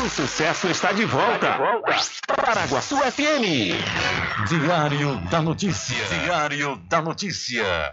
O sucesso está de volta. Está de volta. FM. Diário da Notícia. Diário da Notícia.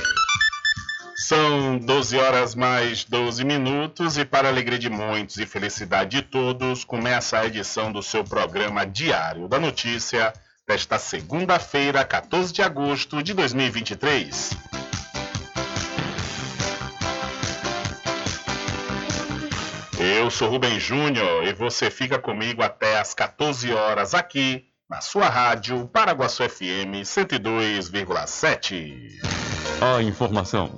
São 12 horas mais 12 minutos e para alegria de muitos e felicidade de todos, começa a edição do seu programa Diário da Notícia desta segunda-feira, 14 de agosto de 2023. Eu sou Rubem Júnior e você fica comigo até às 14 horas aqui na sua rádio Paraguaçu FM 102,7. A informação,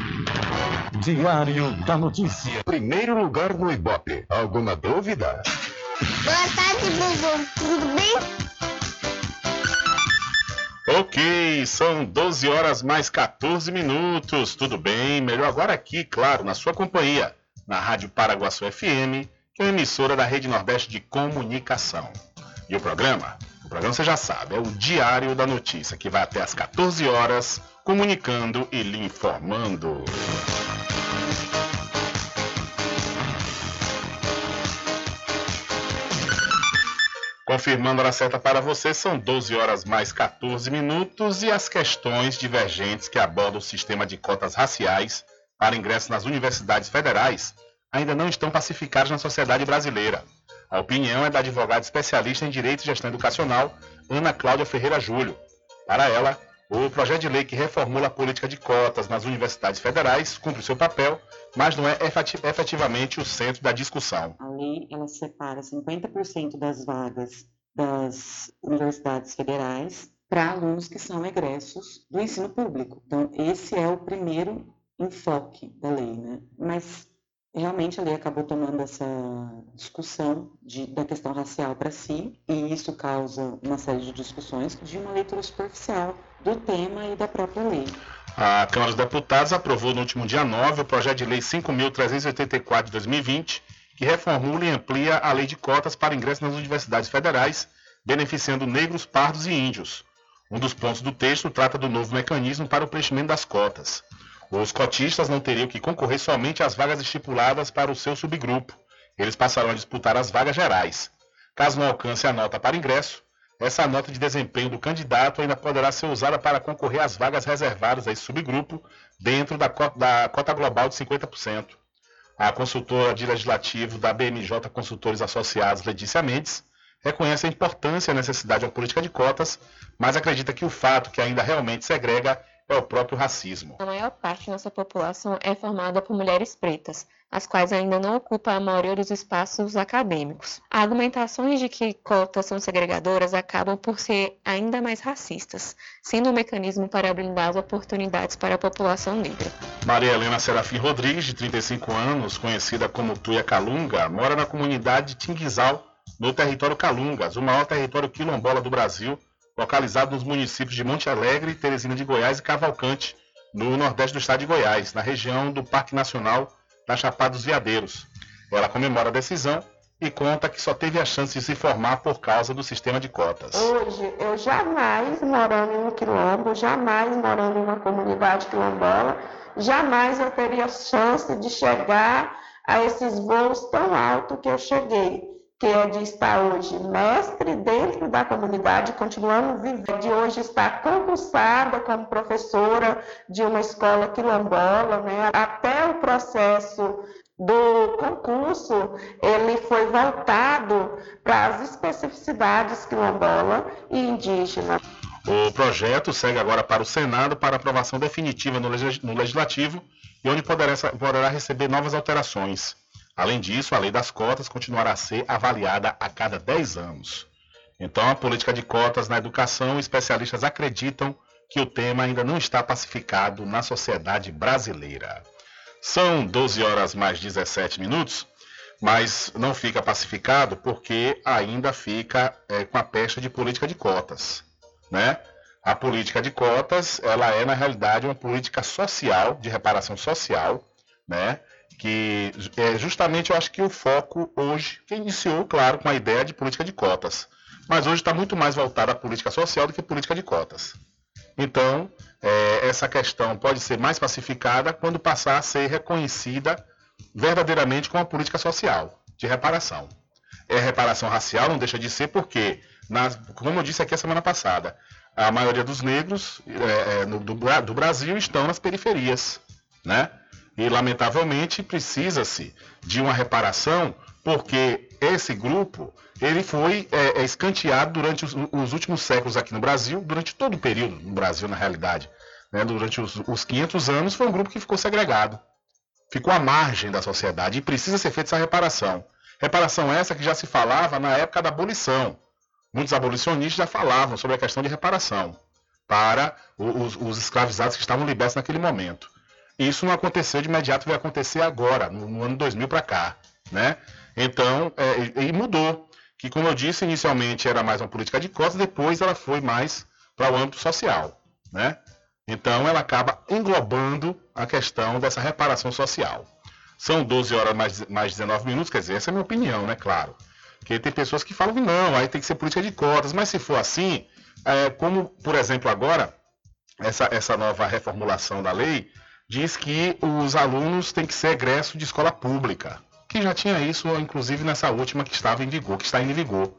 Diário da Notícia. Primeiro lugar no Ibope. Alguma dúvida? Boa tarde, Bubu. Tudo bem? Ok, são 12 horas mais 14 minutos. Tudo bem? Melhor agora aqui, claro, na sua companhia, na Rádio Paraguaçu FM, que é uma emissora da Rede Nordeste de Comunicação. E o programa? O programa você já sabe, é o Diário da Notícia, que vai até às 14 horas, comunicando e lhe informando. Confirmando a hora certa para você, são 12 horas mais 14 minutos e as questões divergentes que abordam o sistema de cotas raciais para ingresso nas universidades federais ainda não estão pacificadas na sociedade brasileira. A opinião é da advogada especialista em Direito e Gestão Educacional, Ana Cláudia Ferreira Júlio. Para ela, o projeto de lei que reformula a política de cotas nas universidades federais cumpre seu papel, mas não é efetivamente o centro da discussão. A lei ela separa 50% das vagas das universidades federais para alunos que são egressos do ensino público. Então, esse é o primeiro enfoque da lei, né? Mas realmente a lei acabou tomando essa discussão de, da questão racial para si, e isso causa uma série de discussões de uma leitura superficial do tema e da própria lei. A Câmara dos Deputados aprovou no último dia 9 o projeto de lei 5.384 de 2020, que reformula e amplia a lei de cotas para ingresso nas universidades federais, beneficiando negros, pardos e índios. Um dos pontos do texto trata do novo mecanismo para o preenchimento das cotas. Os cotistas não teriam que concorrer somente às vagas estipuladas para o seu subgrupo. Eles passarão a disputar as vagas gerais. Caso não alcance a nota para ingresso, essa nota de desempenho do candidato ainda poderá ser usada para concorrer às vagas reservadas a esse subgrupo dentro da cota, da cota global de 50%. A consultora de legislativo da BMJ Consultores Associados, Letícia Mendes, reconhece a importância e a necessidade de uma política de cotas, mas acredita que o fato que ainda realmente segrega é o próprio racismo. A maior parte da nossa população é formada por mulheres pretas, as quais ainda não ocupam a maioria dos espaços acadêmicos. Argumentações de que cotas são segregadoras acabam por ser ainda mais racistas, sendo um mecanismo para blindar as oportunidades para a população negra. Maria Helena Serafim Rodrigues, de 35 anos, conhecida como Tuia Calunga, mora na comunidade de Tinguizal, no território Calungas, o maior território quilombola do Brasil, localizado nos municípios de Monte Alegre, Teresina de Goiás e Cavalcante, no nordeste do estado de Goiás, na região do Parque Nacional da Chapada dos Veadeiros. Ela comemora a decisão e conta que só teve a chance de se formar por causa do sistema de cotas. Hoje, eu jamais morando em um quilombo, jamais morando em uma comunidade quilombola, jamais eu teria chance de chegar a esses voos tão altos que eu cheguei que é de estar hoje mestre dentro da comunidade, continuando vivendo, de hoje estar concursada como professora de uma escola quilombola, né? até o processo do concurso, ele foi voltado para as especificidades quilombola e indígena. O projeto segue agora para o Senado para aprovação definitiva no Legislativo e onde poderá, poderá receber novas alterações. Além disso, a lei das cotas continuará a ser avaliada a cada 10 anos. Então, a política de cotas na educação, especialistas acreditam que o tema ainda não está pacificado na sociedade brasileira. São 12 horas mais 17 minutos, mas não fica pacificado porque ainda fica é, com a pecha de política de cotas, né? A política de cotas, ela é na realidade uma política social, de reparação social, né? Que é justamente eu acho que o foco hoje, que iniciou, claro, com a ideia de política de cotas, mas hoje está muito mais voltado à política social do que política de cotas. Então, é, essa questão pode ser mais pacificada quando passar a ser reconhecida verdadeiramente com a política social de reparação. É reparação racial, não deixa de ser, porque, nas, como eu disse aqui a semana passada, a maioria dos negros é, é do, do, Brasil estão nas periferias, né? E lamentavelmente precisa-se de uma reparação, porque esse grupo ele foi é, é, escanteado durante os, os, últimos séculos aqui no Brasil, durante todo o período no Brasil, na realidade. Né? Durante os, os 500 anos foi um grupo que ficou segregado, ficou à margem da sociedade e precisa ser feita essa reparação. Reparação essa que já se falava na época da abolição. Muitos abolicionistas já falavam sobre a questão de reparação para os, os escravizados que estavam libertos naquele momento. Isso não aconteceu de imediato, vai acontecer agora, no, no ano 2000 para cá. Né? Então, é, e mudou. Que, como eu disse, inicialmente era mais uma política de cotas, depois ela foi mais para o âmbito social. Né? Então, ela acaba englobando a questão dessa reparação social. São 12 horas mais, mais 19 minutos, quer dizer, essa é a minha opinião, né? Claro. Porque tem pessoas que falam que não, aí tem que ser política de cotas, mas se for assim, é, como, por exemplo, agora, essa, essa nova reformulação da lei diz que os alunos têm que ser egresso de escola pública, que já tinha isso, inclusive, nessa última que estava em vigor, que está em vigor,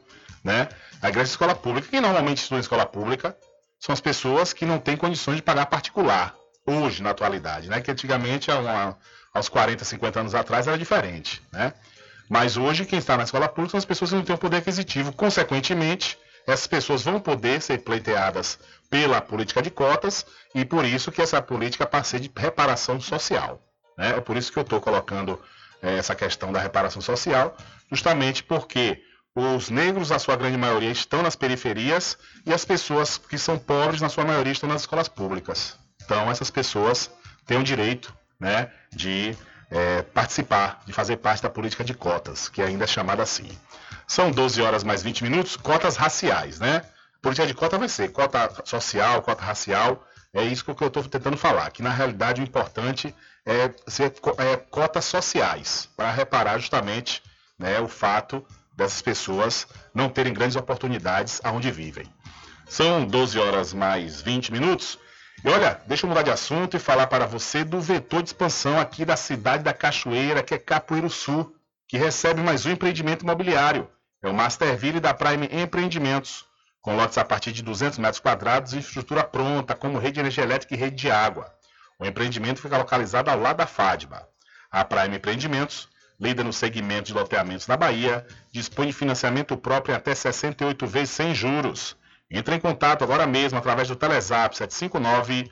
né? A egresso de escola pública, que normalmente estudam em escola pública, são as pessoas que não têm condições de pagar particular, hoje, na atualidade, né? Que antigamente, aos 40, 50 anos atrás, era diferente, né? Mas hoje, quem está na escola pública são as pessoas que não têm o poder aquisitivo. Consequentemente, essas pessoas vão poder ser pleiteadas pela política de cotas e por isso que essa política passa de reparação social. Né? É por isso que eu estou colocando é, essa questão da reparação social, justamente porque os negros, a sua grande maioria, estão nas periferias e as pessoas que são pobres, na sua maioria, estão nas escolas públicas. Então, essas pessoas têm o direito né, de é, participar, de fazer parte da política de cotas, que ainda é chamada assim. São 12 horas mais 20 minutos, cotas raciais, né? Política de cota vai ser cota social, cota racial, é isso que eu estou tentando falar, que na realidade o importante é ser é, cotas sociais, para reparar justamente né, o fato dessas pessoas não terem grandes oportunidades aonde vivem. São 12 horas mais 20 minutos. E olha, deixa eu mudar de assunto e falar para você do vetor de expansão aqui da cidade da Cachoeira, que é Capoeiro Sul, que recebe mais um empreendimento imobiliário. É o Masterville da Prime Empreendimentos, com lotes a partir de 200 metros quadrados e estrutura pronta, como rede de energia elétrica e rede de água. O empreendimento fica localizado ao lado da FADBA. A Prime Empreendimentos, líder no segmento de loteamentos na Bahia, dispõe de financiamento próprio em até 68 vezes sem juros entre em contato agora mesmo através do Telezap 759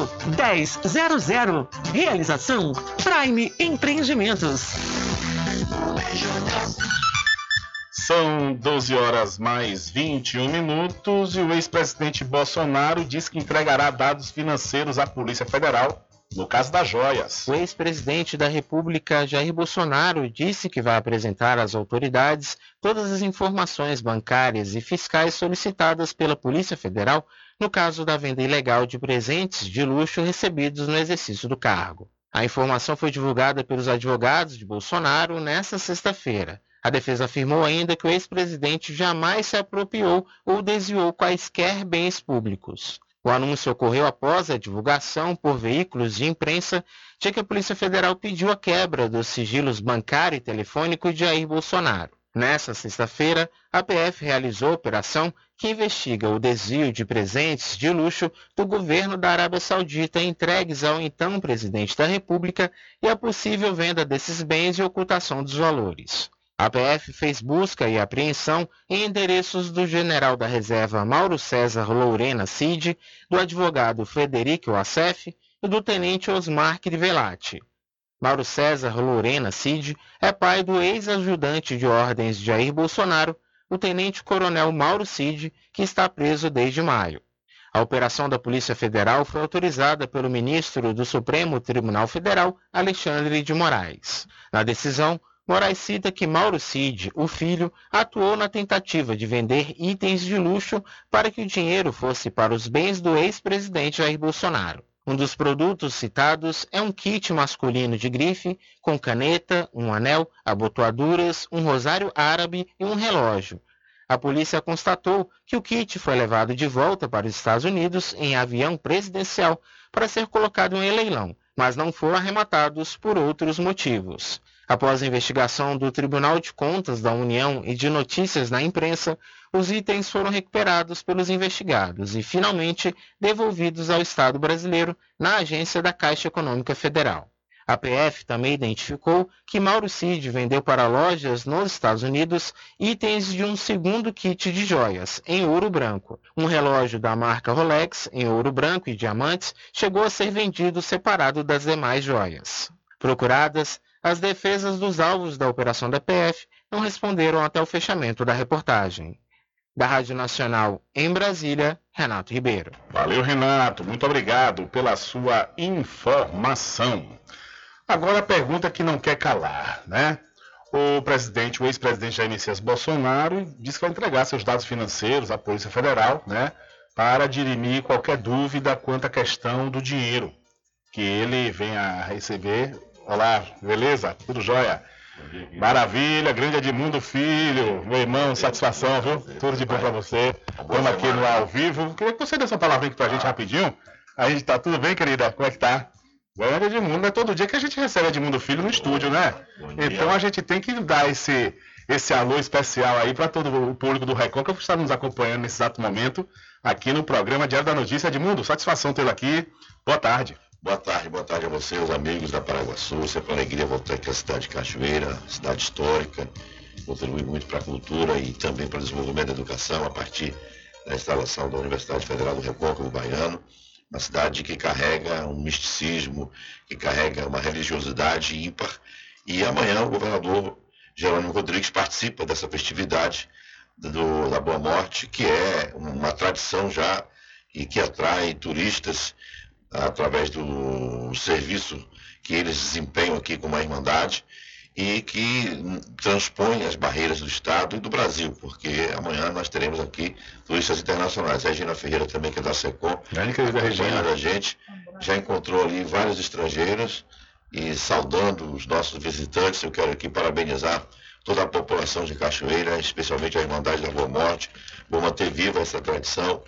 1000. Realização Prime Empreendimentos. São 12 horas mais 21 minutos e o ex-presidente Bolsonaro diz que entregará dados financeiros à Polícia Federal no caso das joias. O ex-presidente da República, Jair Bolsonaro, disse que vai apresentar às autoridades todas as informações bancárias e fiscais solicitadas pela Polícia Federal no caso da venda ilegal de presentes de luxo recebidos no exercício do cargo. A informação foi divulgada pelos advogados de Bolsonaro nesta sexta-feira. A defesa afirmou ainda que o ex-presidente jamais se apropriou ou desviou quaisquer bens públicos. O anúncio ocorreu após a divulgação por veículos de imprensa de que a Polícia Federal pediu a quebra dos sigilos bancário e telefônico de Jair Bolsonaro. Nessa sexta-feira, a PF realizou a operação que investiga o desvio de presentes de luxo do governo da Arábia Saudita entregues ao então presidente da República e a possível venda desses bens e ocultação dos valores. A PF fez busca e apreensão em endereços do general da reserva Mauro César Lourena Cid, do advogado Frederico Assef e do tenente Osmar Crivellati. Mauro César Lorena Cid é pai do ex-ajudante de ordens de Jair Bolsonaro, o tenente-coronel Mauro Cid, que está preso desde maio. A operação da Polícia Federal foi autorizada pelo ministro do Supremo Tribunal Federal, Alexandre de Moraes. Na decisão, Moraes cita que Mauro Cid, o filho, atuou na tentativa de vender itens de luxo para que o dinheiro fosse para os bens do ex-presidente Jair Bolsonaro. Um dos produtos citados é um kit masculino de grife com caneta, um anel, abotoaduras, um rosário árabe e um relógio, a polícia constatou que o kit foi levado de volta para os Estados Unidos em avião presidencial para ser colocado em leilão, mas não foram arrematados por outros motivos. Após a investigação do Tribunal de Contas da União e de notícias na imprensa, os itens foram recuperados pelos investigados e finalmente devolvidos ao Estado brasileiro na agência da Caixa Econômica Federal. A PF também identificou que Mauro Cid vendeu para lojas nos Estados Unidos itens de um segundo kit de joias, em ouro branco. Um relógio da marca Rolex, em ouro branco e diamantes, chegou a ser vendido separado das demais joias. Procuradas, as defesas dos alvos da operação da PF não responderam até o fechamento da reportagem. Da Rádio Nacional em Brasília, Renato Ribeiro. Valeu, Renato. Muito obrigado pela sua informação. Agora a pergunta que não quer calar, né? O presidente, o ex-presidente Jair Messias Bolsonaro, disse que vai entregar seus dados financeiros à Polícia Federal, né? Para dirimir qualquer dúvida quanto à questão do dinheiro que ele venha a receber. Olá, beleza? Tudo jóia? Maravilha, grande Edmundo Filho, meu irmão, satisfação, viu? Tudo de bom para você. Estamos aqui no ao vivo. Queria que você desse uma palavra aqui pra gente rapidinho. A gente tá tudo bem, querida? Como é que tá? Grande Edmundo, é todo dia que a gente recebe Edmundo Filho no estúdio, né? Então a gente tem que dar esse, esse alô especial aí para todo o público do Record que está nos acompanhando nesse exato momento aqui no programa Diário da Notícia. Edmundo, satisfação tê-lo aqui. Boa tarde. Boa tarde, boa tarde a você, os amigos da Paraguaçu. Sempre uma alegria voltar aqui à cidade de Cachoeira, cidade histórica, contribui muito para a cultura e também para o desenvolvimento da educação a partir da instalação da Universidade Federal do Recôncavo Baiano uma cidade que carrega um misticismo, que carrega uma religiosidade ímpar. E amanhã o governador Jerônimo Rodrigues participa dessa festividade do, da Boa Morte, que é uma tradição já e que atrai turistas através do serviço que eles desempenham aqui com a Irmandade e que transpõe as barreiras do Estado e do Brasil, porque amanhã nós teremos aqui turistas internacionais. A Regina Ferreira também, que é da SECOM, acompanhando a gente, já encontrou ali vários estrangeiros e saudando os nossos visitantes, eu quero aqui parabenizar toda a população de Cachoeira, especialmente a Irmandade da Boa Morte, vou manter viva essa tradição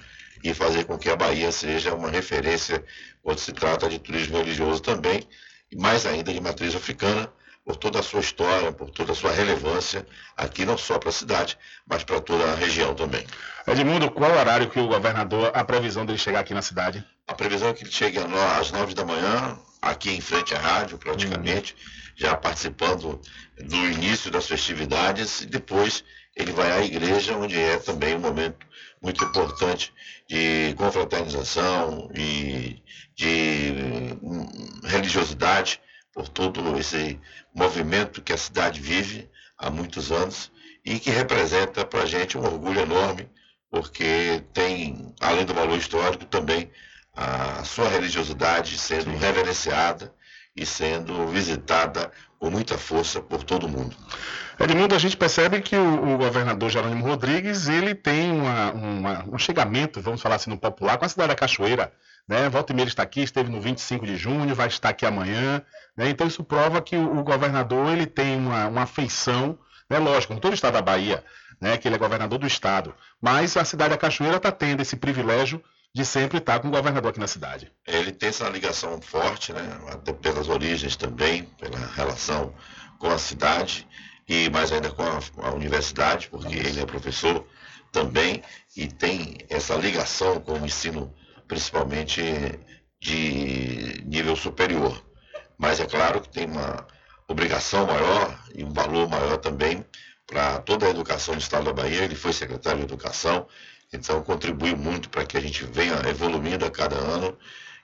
e fazer com que a Bahia seja uma referência quando se trata de turismo religioso também, e mais ainda de matriz africana, por toda a sua história, por toda a sua relevância, aqui não só para a cidade, mas para toda a região também. Edmundo, qual o horário que o governador, a previsão dele chegar aqui na cidade? A previsão é que ele chegue às nove da manhã, aqui em frente à rádio, praticamente, uhum. já participando do início das festividades, e depois ele vai à igreja, onde é também um momento muito importante de confraternização e de hum, religiosidade por todo esse movimento que a cidade vive há muitos anos e que representa para a gente um orgulho enorme, porque tem, além do valor histórico, também a sua religiosidade sendo reverenciada e sendo visitada com muita força por todo mundo. Edmundo, a gente percebe que o, o governador Jerônimo Rodrigues ele tem uma, uma, um chegamento, vamos falar assim, no popular, com a cidade da Cachoeira. Né? Volta e meia está aqui, esteve no 25 de junho, vai estar aqui amanhã. Né? Então isso prova que o, o governador ele tem uma, uma afeição, né? lógico, com todo o estado da Bahia, né? que ele é governador do estado. Mas a cidade da Cachoeira está tendo esse privilégio de sempre estar com o governador aqui na cidade. Ele tem essa ligação forte, né? até pelas origens também, pela relação com a cidade e mais ainda com a, a universidade, porque ele é professor também e tem essa ligação com o ensino principalmente de nível superior. Mas é claro que tem uma obrigação maior e um valor maior também para toda a educação do Estado da Bahia. Ele foi secretário de Educação, então contribuiu muito para que a gente venha evoluindo a cada ano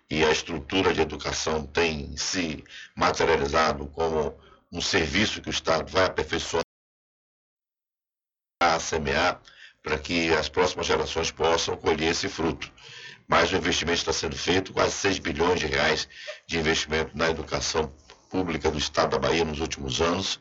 e a estrutura de educação tem se materializado como um serviço que o Estado vai aperfeiçoar a semear para que as próximas gerações possam colher esse fruto. mas o investimento está sendo feito, quase 6 bilhões de reais de investimento na educação pública do Estado da Bahia nos últimos anos,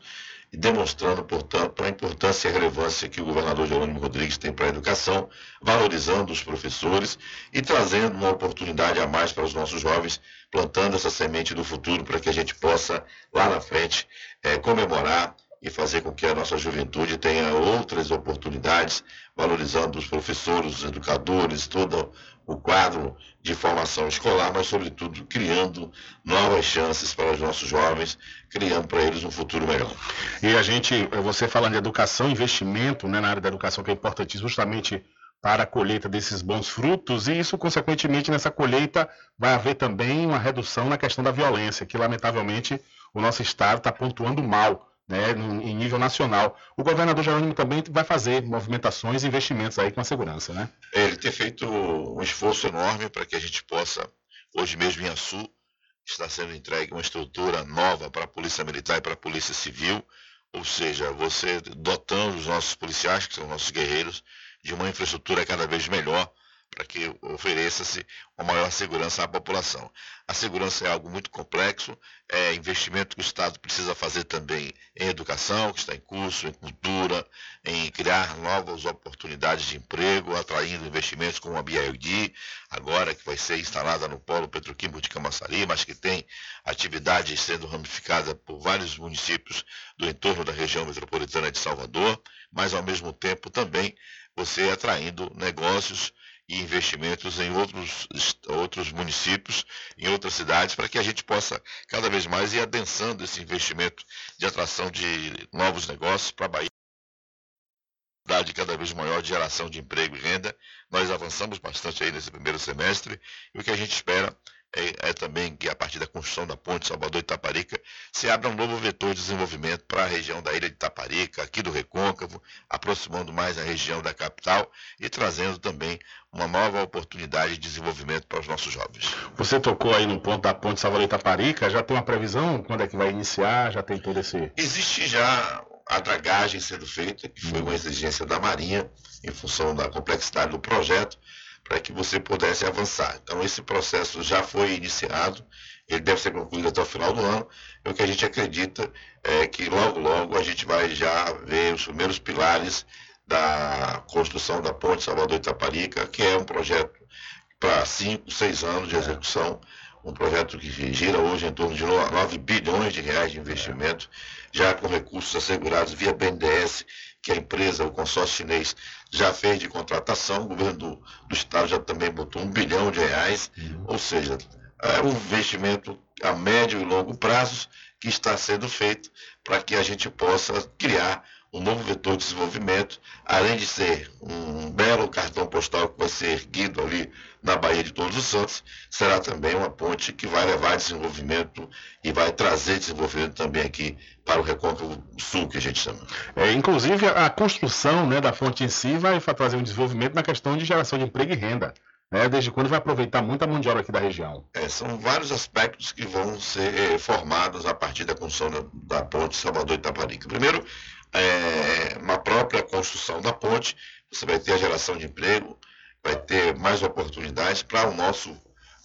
e demonstrando, portanto, a importância e a relevância que o governador Jerônimo Rodrigues tem para a educação, valorizando os professores e trazendo uma oportunidade a mais para os nossos jovens, plantando essa semente do futuro para que a gente possa, lá na frente, é, comemorar e fazer com que a nossa juventude tenha outras oportunidades, valorizando os professores, os educadores, todo o quadro de formação escolar, mas, sobretudo, criando novas chances para os nossos jovens, criando para eles um futuro melhor. E a gente, você falando de educação, investimento né, na área da educação, que é importante justamente para a colheita desses bons frutos, e isso, consequentemente, nessa colheita vai haver também uma redução na questão da violência, que, lamentavelmente, o nosso Estado está pontuando mal né, em nível nacional. O governador Jerônimo também vai fazer movimentações e investimentos aí com a segurança, né? Ele tem feito um esforço enorme para que a gente possa, hoje mesmo em Açu, está sendo entregue uma estrutura nova para a Polícia Militar e para a Polícia Civil, ou seja, você dotando os nossos policiais, que são nossos guerreiros, de uma infraestrutura cada vez melhor para que ofereça-se uma maior segurança à população. A segurança é algo muito complexo, é investimento que o Estado precisa fazer também em educação, que está em curso, em cultura, em criar novas oportunidades de emprego, atraindo investimentos como a BID, agora que vai ser instalada no Polo Petroquímico de Camaçari, mas que tem atividades sendo ramificada por vários municípios do entorno da região metropolitana de Salvador, mas ao mesmo tempo também você atraindo negócios e investimentos em outros, outros municípios, em outras cidades, para que a gente possa cada vez mais ir adensando esse investimento de atração de novos negócios para a Bahia cada vez maior de geração de emprego e renda. Nós avançamos bastante aí nesse primeiro semestre e o que a gente espera é, é, também que a partir da construção da ponte Salvador-Itaparica se abra um novo vetor de desenvolvimento para a região da ilha de Itaparica, aqui do Recôncavo, aproximando mais a região da capital e trazendo também uma nova oportunidade de desenvolvimento para os nossos jovens. Você tocou aí no ponto da ponte Salvador-Itaparica, já tem uma previsão quando é que vai iniciar? Já tem todo esse... Existe já a dragagem sendo feita, que foi uma exigência da Marinha, em função da complexidade do projeto, para que você pudesse avançar. Então, esse processo já foi iniciado, ele deve ser concluído até o final do ano, e o que a gente acredita é que logo, logo a gente vai já ver os primeiros pilares da construção da ponte Salvador-Itaparica, que é um projeto para cinco, seis anos de execução, um projeto que gira hoje em torno de 9 bilhões de reais de investimento, já com recursos assegurados via BNDES, que a empresa, o consórcio chinês, já fez de contratação, o governo do, do estado já também botou um bilhão de reais, uhum. ou seja, é um investimento a médio e longo prazo que está sendo feito para que a gente possa criar um novo vetor de desenvolvimento, além de ser um belo cartão postal que vai ser erguido ali na Baía de Todos os Santos, será também uma ponte que vai levar desenvolvimento e vai trazer desenvolvimento também aqui para o Recôncavo Sul, que a gente chama. É, inclusive, a construção né, da ponte em si vai trazer um desenvolvimento na questão de geração de emprego e renda. Né, desde quando vai aproveitar muita mão de obra aqui da região? É, são vários aspectos que vão ser eh, formados a partir da construção da, da ponte Salvador-Itaparica. Primeiro, é, uma própria construção da ponte, você vai ter a geração de emprego, vai ter mais oportunidades para o nosso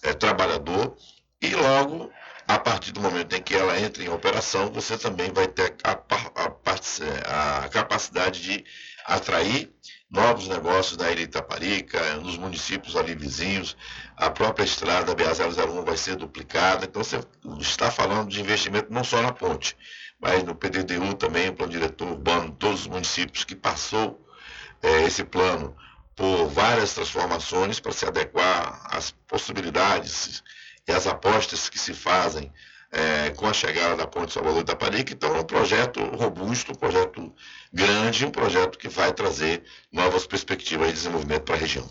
é, trabalhador. E logo, a partir do momento em que ela entra em operação, você também vai ter a, a, a capacidade de atrair novos negócios na Ilha Itaparica, nos municípios ali vizinhos, a própria estrada BA001 vai ser duplicada, então você está falando de investimento não só na ponte, mas no PDDU também, o Plano Diretor Urbano, todos os municípios que passou é, esse plano por várias transformações para se adequar às possibilidades e às apostas que se fazem é, com a chegada da Ponte Salvador Itaparica. Então é um projeto robusto, um projeto grande, um projeto que vai trazer novas perspectivas de desenvolvimento para a região.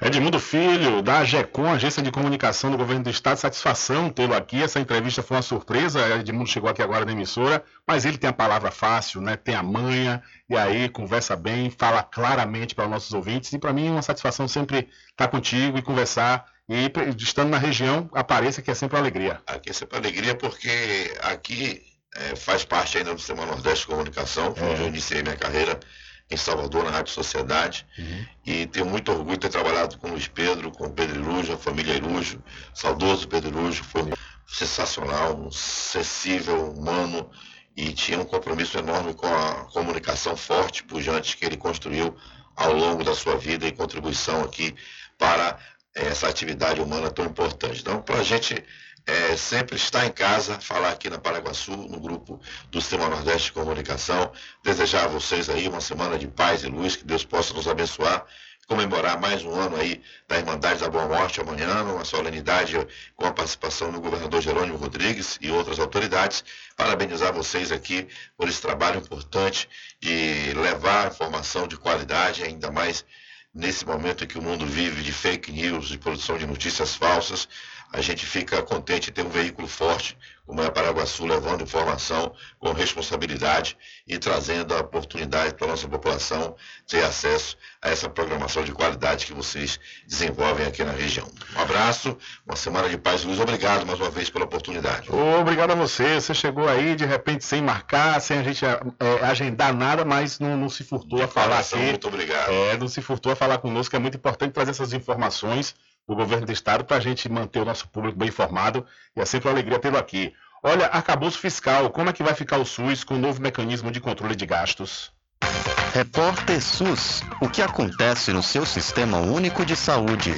Edmundo Filho, da AGECOM, Agência de Comunicação do Governo do Estado, satisfação tê-lo aqui. Essa entrevista foi uma surpresa. Edmundo chegou aqui agora na emissora, mas ele tem a palavra fácil, né? tem a manha, e aí conversa bem, fala claramente para os nossos ouvintes. E para mim é uma satisfação sempre estar contigo e conversar e estando na região, apareça que é sempre alegria. Aqui é sempre alegria porque aqui é, faz parte ainda do Sistema Nordeste de Comunicação, é. onde eu iniciei minha carreira em Salvador, na Rádio Sociedade. Uhum. E tenho muito orgulho de ter trabalhado com o Luiz Pedro, com o Pedro Irujo, a família Irujo, saudoso Pedro Irujo, foi sensacional, um acessível, humano, e tinha um compromisso enorme com a comunicação forte, pujante, que ele construiu ao longo da sua vida e contribuição aqui para essa atividade humana tão importante. Então, para a gente é, sempre estar em casa, falar aqui na Paraguaçu, no grupo do Sistema Nordeste de Comunicação, desejar a vocês aí uma semana de paz e luz, que Deus possa nos abençoar comemorar mais um ano aí da Irmandade da Boa Morte amanhã, uma solenidade com a participação do governador Jerônimo Rodrigues e outras autoridades. Parabenizar vocês aqui por esse trabalho importante de levar informação de qualidade, ainda mais nesse momento em que o mundo vive de fake news, de produção de notícias falsas. A gente fica contente de ter um veículo forte como é a Paraguaçu, levando informação com responsabilidade e trazendo a oportunidade para a nossa população ter acesso a essa programação de qualidade que vocês desenvolvem aqui na região. Um abraço, uma semana de paz e luz. Obrigado mais uma vez pela oportunidade. Obrigado a você. Você chegou aí de repente sem marcar, sem a gente é, agendar nada, mas não, não se furtou de a falar aqui. Muito obrigado. É, não se furtou a falar conosco. É muito importante trazer essas informações do governo do estado para a gente manter o nosso público bem informado e é sempre uma alegria tê-lo aqui. Olha, arcabouço fiscal, como é que vai ficar o SUS com o novo mecanismo de controle de gastos? Repórter SUS, o que acontece no seu sistema único de saúde?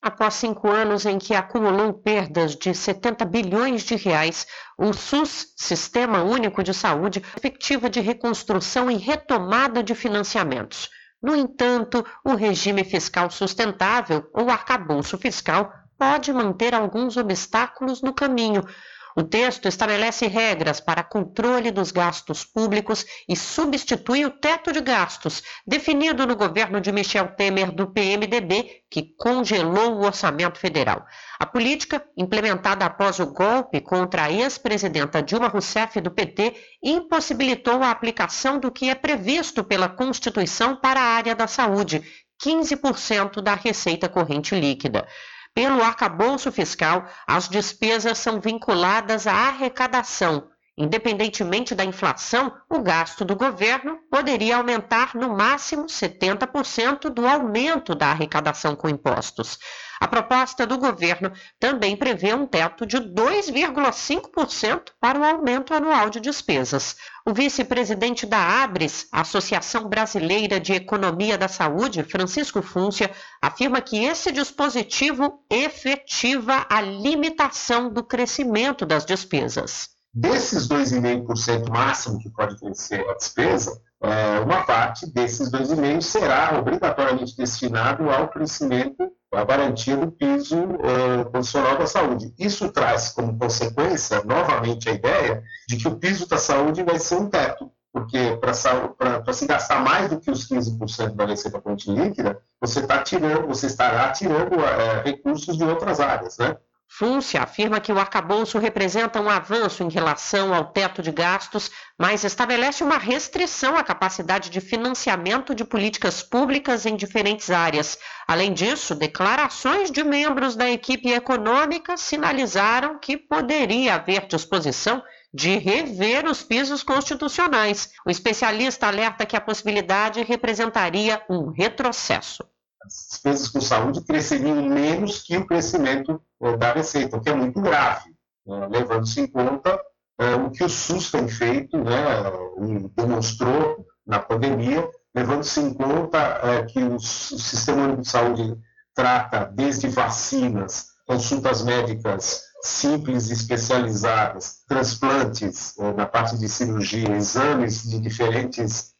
Após cinco anos em que acumulou perdas de 70 bilhões de reais, o SUS, Sistema Único de Saúde, perspectiva de reconstrução e retomada de financiamentos. No entanto, o regime fiscal sustentável, ou arcabouço fiscal, pode manter alguns obstáculos no caminho. O texto estabelece regras para controle dos gastos públicos e substitui o teto de gastos, definido no governo de Michel Temer do PMDB, que congelou o orçamento federal. A política, implementada após o golpe contra a ex-presidenta Dilma Rousseff do PT, impossibilitou a aplicação do que é previsto pela Constituição para a área da saúde, 15% da receita corrente líquida. Pelo arcabouço fiscal, as despesas são vinculadas à arrecadação. Independentemente da inflação, o gasto do governo poderia aumentar no máximo 70% do aumento da arrecadação com impostos. A proposta do governo também prevê um teto de 2,5% para o aumento anual de despesas. O vice-presidente da ABRES, Associação Brasileira de Economia da Saúde, Francisco Fúncia, afirma que esse dispositivo efetiva a limitação do crescimento das despesas. Desses 2,5% máximo que pode crescer a despesa, é, uma parte desses 2,5% será obrigatoriamente destinado ao crescimento a garantia do piso uh, condicional da saúde. Isso traz como consequência, novamente, a ideia de que o piso da saúde vai ser um teto, porque para se gastar mais do que os 15% da receita corrente líquida, você, tá tirando, você estará tirando uh, recursos de outras áreas, né? Fúncia afirma que o arcabouço representa um avanço em relação ao teto de gastos, mas estabelece uma restrição à capacidade de financiamento de políticas públicas em diferentes áreas. Além disso, declarações de membros da equipe econômica sinalizaram que poderia haver disposição de rever os pisos constitucionais. O especialista alerta que a possibilidade representaria um retrocesso as despesas com saúde cresceriam menos que o crescimento eh, da receita, o que é muito grave, né? levando-se em conta é, o que o SUS tem feito né, demonstrou na pandemia, levando-se em conta é, que o, Sistema Único de Saúde trata desde vacinas, consultas médicas simples e especializadas, transplantes na parte de cirurgia, exames de diferentes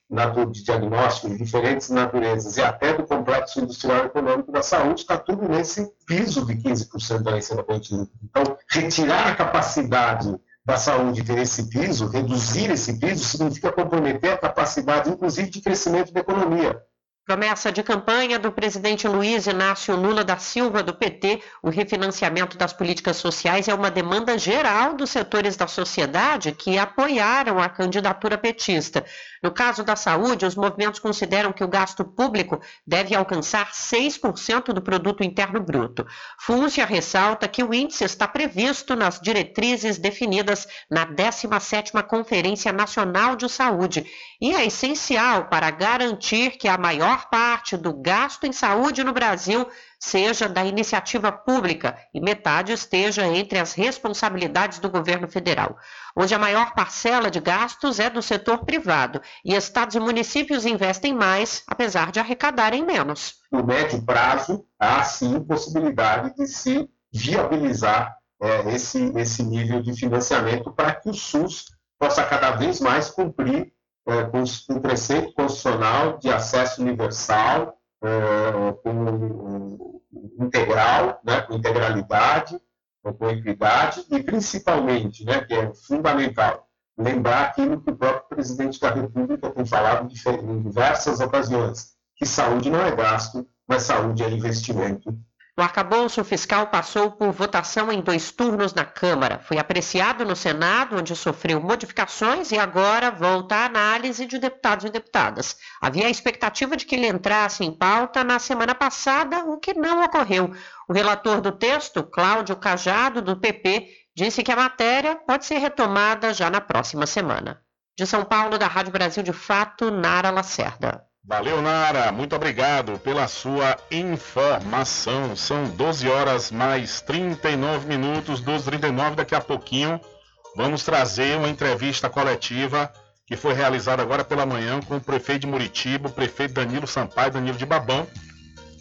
de diagnóstico de diferentes naturezas e até do complexo industrial econômico da saúde, está tudo nesse piso de 15% da receita corrente Então, retirar a capacidade da saúde ter esse piso, reduzir esse piso, significa comprometer a capacidade, inclusive, de crescimento da economia. Promessa de campanha do presidente Luiz Inácio Lula da Silva, do PT, o refinanciamento das políticas sociais é uma demanda geral dos setores da sociedade que apoiaram a candidatura petista. No caso da saúde, os movimentos consideram que o gasto público deve alcançar 6% do produto interno bruto. Fúncia ressalta que o índice está previsto nas diretrizes definidas na 17ª Conferência Nacional de Saúde e é essencial para garantir que a maior parte do gasto em saúde no Brasil seja da iniciativa pública e metade esteja entre as responsabilidades do governo federal, onde a maior parcela de gastos é do setor privado e estados e municípios investem mais, apesar de arrecadarem menos. No médio prazo, há sim possibilidade de se viabilizar é, esse, esse nível de financiamento para que o SUS possa cada vez mais cumprir é, com o preceito constitucional de acesso universal, é, com integral, né, com integralidade, com equidade e principalmente, né, que é fundamental, lembrar aquilo que o próprio presidente da República tem falado em diversas ocasiões, que saúde não é gasto, mas saúde é investimento o arcabouço fiscal passou por votação em dois turnos na Câmara. Foi apreciado no Senado, onde sofreu modificações, e agora volta à análise de deputados e deputadas. Havia a expectativa de que ele entrasse em pauta na semana passada, o que não ocorreu. O relator do texto, Cláudio Cajado, do PP, disse que a matéria pode ser retomada já na próxima semana. De São Paulo, da Rádio Brasil de Fato, Nara Lacerda. Valeu, Nara. Muito obrigado pela sua informação. São 12 horas mais 39 minutos, 12 39 Daqui a pouquinho vamos trazer uma entrevista coletiva que foi realizada agora pela manhã com o prefeito de Muritiba, o prefeito Danilo Sampaio, Danilo de Babão.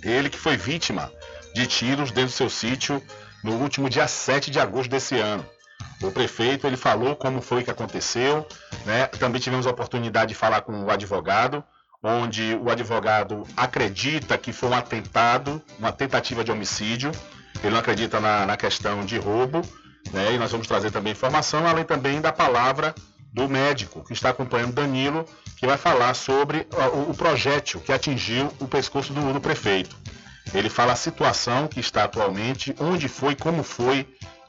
Ele que foi vítima de tiros dentro do seu sítio no último dia 7 de agosto desse ano. O prefeito ele falou como foi que aconteceu, né? Também tivemos a oportunidade de falar com o advogado onde o advogado acredita que foi um atentado, uma tentativa de homicídio. Ele não acredita na, na questão de roubo, né? E nós vamos trazer também informação, além também da palavra do médico que está acompanhando Danilo, que vai falar sobre o, o projétil que atingiu o pescoço do, do prefeito. Ele fala a situação que está atualmente, onde foi, como foi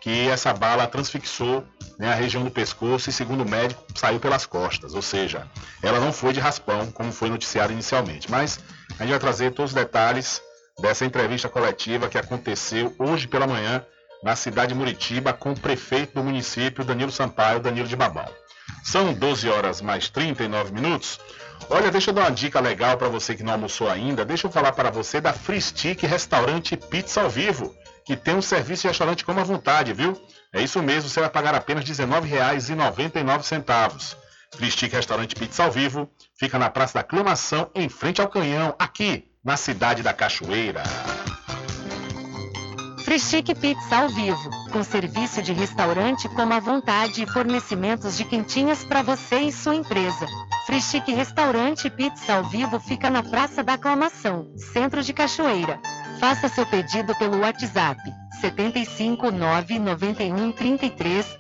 que essa bala transfixou né, a região do pescoço e, segundo o médico, saiu pelas costas. Ou seja, ela não foi de raspão, como foi noticiado inicialmente. Mas a gente vai trazer todos os detalhes dessa entrevista coletiva que aconteceu hoje pela manhã na cidade de Muritiba com o prefeito do município, Danilo Sampaio, Danilo de Babão. São 12 horas mais 39 minutos. Olha, deixa eu dar uma dica legal para você que não almoçou ainda. Deixa eu falar para você da Free Stick Restaurante Pizza ao Vivo que tem um serviço de restaurante como à vontade, viu? É isso mesmo, você vai pagar apenas R$ 19,99. Fristic Restaurante Pizza ao Vivo fica na Praça da Aclamação, em frente ao Canhão, aqui na cidade da Cachoeira. Frischique Pizza ao vivo, com serviço de restaurante como à vontade e fornecimentos de quentinhas para você e sua empresa. Frischique Restaurante Pizza ao vivo fica na Praça da Aclamação, centro de Cachoeira. Faça seu pedido pelo WhatsApp 75 991 33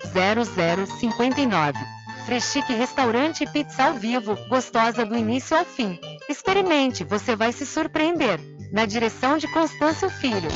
0059. Freschique Restaurante Pizza ao Vivo, gostosa do início ao fim. Experimente, você vai se surpreender. Na direção de Constâncio Filho.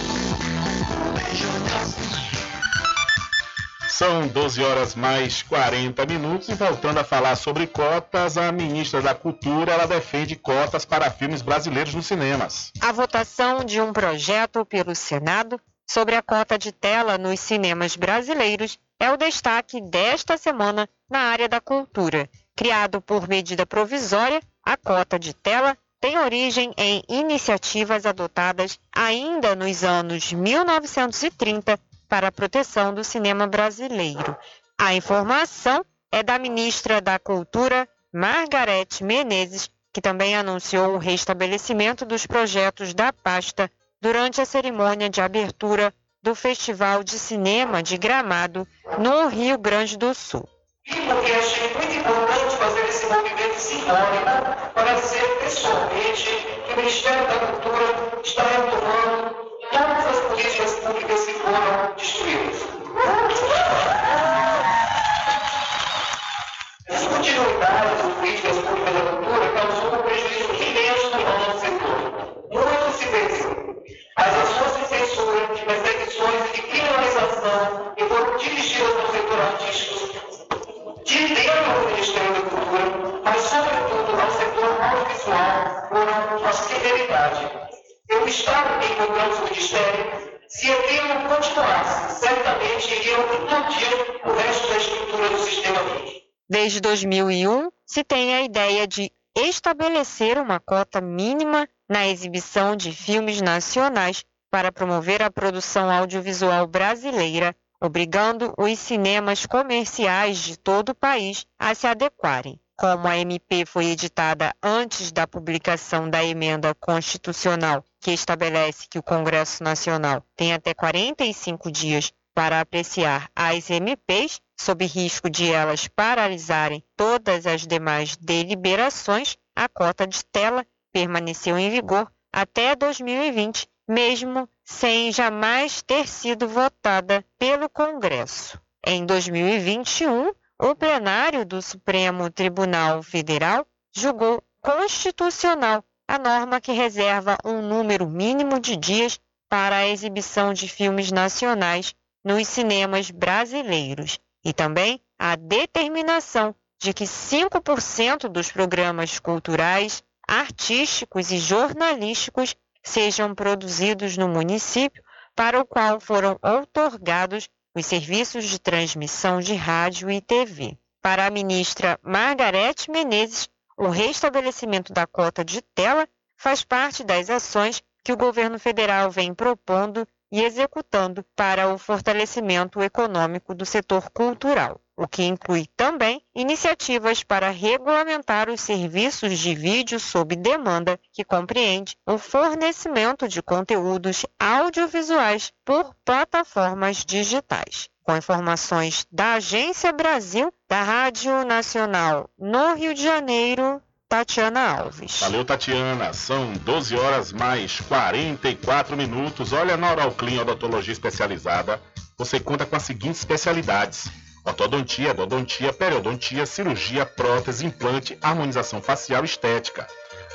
São 12 horas mais 40 minutos e voltando a falar sobre cotas, a ministra da Cultura ela defende cotas para filmes brasileiros nos cinemas. A votação de um projeto pelo Senado sobre a cota de tela nos cinemas brasileiros é o destaque desta semana na área da cultura. Criado por medida provisória, a cota de tela tem origem em iniciativas adotadas ainda nos anos 1930 para a proteção do cinema brasileiro. A informação é da ministra da Cultura, Margarete Menezes, que também anunciou o restabelecimento dos projetos da pasta durante a cerimônia de abertura do Festival de Cinema de Gramado, no Rio Grande do Sul. E porque achei muito importante fazer esse movimento simbólico para dizer pessoalmente que o Ministério da Cultura está retomando todas as políticas públicas que foram destruídas. Descontinuidade das políticas públicas da cultura causou um prejuízo imenso no nosso setor. Muito se perdeu. As ações de censura, de perseguições e de criminalização que foram dirigidas ao setor artístico, de dentro do Ministério da Cultura, mas sobretudo ao setor audiovisual, foram uma severidade. Eu estava encontrando o Ministério se o tema continuasse, certamente iriam implodir o resto da estrutura do sistema. Desde 2001, se tem a ideia de estabelecer uma cota mínima na exibição de filmes nacionais para promover a produção audiovisual brasileira, obrigando os cinemas comerciais de todo o país a se adequarem. Como a MP foi editada antes da publicação da emenda constitucional que estabelece que o Congresso Nacional tem até 45 dias para apreciar as MPs, sob risco de elas paralisarem todas as demais deliberações, a cota de tela permaneceu em vigor até 2020, mesmo sem jamais ter sido votada pelo Congresso. Em 2021, o plenário do Supremo Tribunal Federal julgou constitucional a norma que reserva um número mínimo de dias para a exibição de filmes nacionais nos cinemas brasileiros e também a determinação de que 5% dos programas culturais, artísticos e jornalísticos sejam produzidos no município para o qual foram outorgados os serviços de transmissão de rádio e TV. Para a ministra Margarete Menezes, o restabelecimento da cota de tela faz parte das ações que o governo federal vem propondo e executando para o fortalecimento econômico do setor cultural, o que inclui também iniciativas para regulamentar os serviços de vídeo sob demanda, que compreende o fornecimento de conteúdos audiovisuais por plataformas digitais. Com informações da Agência Brasil, da Rádio Nacional no Rio de Janeiro, Tatiana Alves. Valeu, Tatiana. São 12 horas mais 44 minutos. Olha, na Oral Clean Odontologia Especializada, você conta com as seguintes especialidades. Ortodontia, odontia, periodontia, cirurgia, prótese, implante, harmonização facial estética.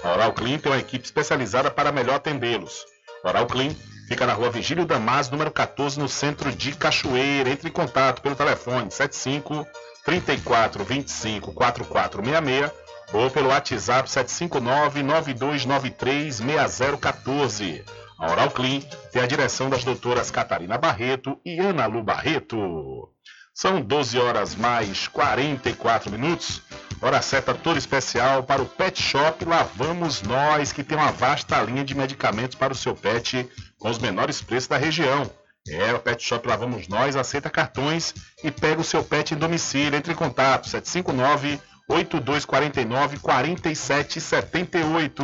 A Oral Clean tem uma equipe especializada para melhor atendê-los. Oral Clean fica na rua Vigílio Damas, número 14, no centro de Cachoeira. Entre em contato pelo telefone 75 34 25 4466 ou pelo WhatsApp 759-9293-6014. A Oral Clean tem a direção das doutoras Catarina Barreto e Ana Lu Barreto. São 12 horas mais 44 minutos. Hora certa toda especial para o Pet Shop Lá Vamos Nós, que tem uma vasta linha de medicamentos para o seu pet com os menores preços da região. É, o Pet Shop Lá Vamos Nós aceita cartões e pega o seu pet em domicílio. Entre em contato 759 8249 4778.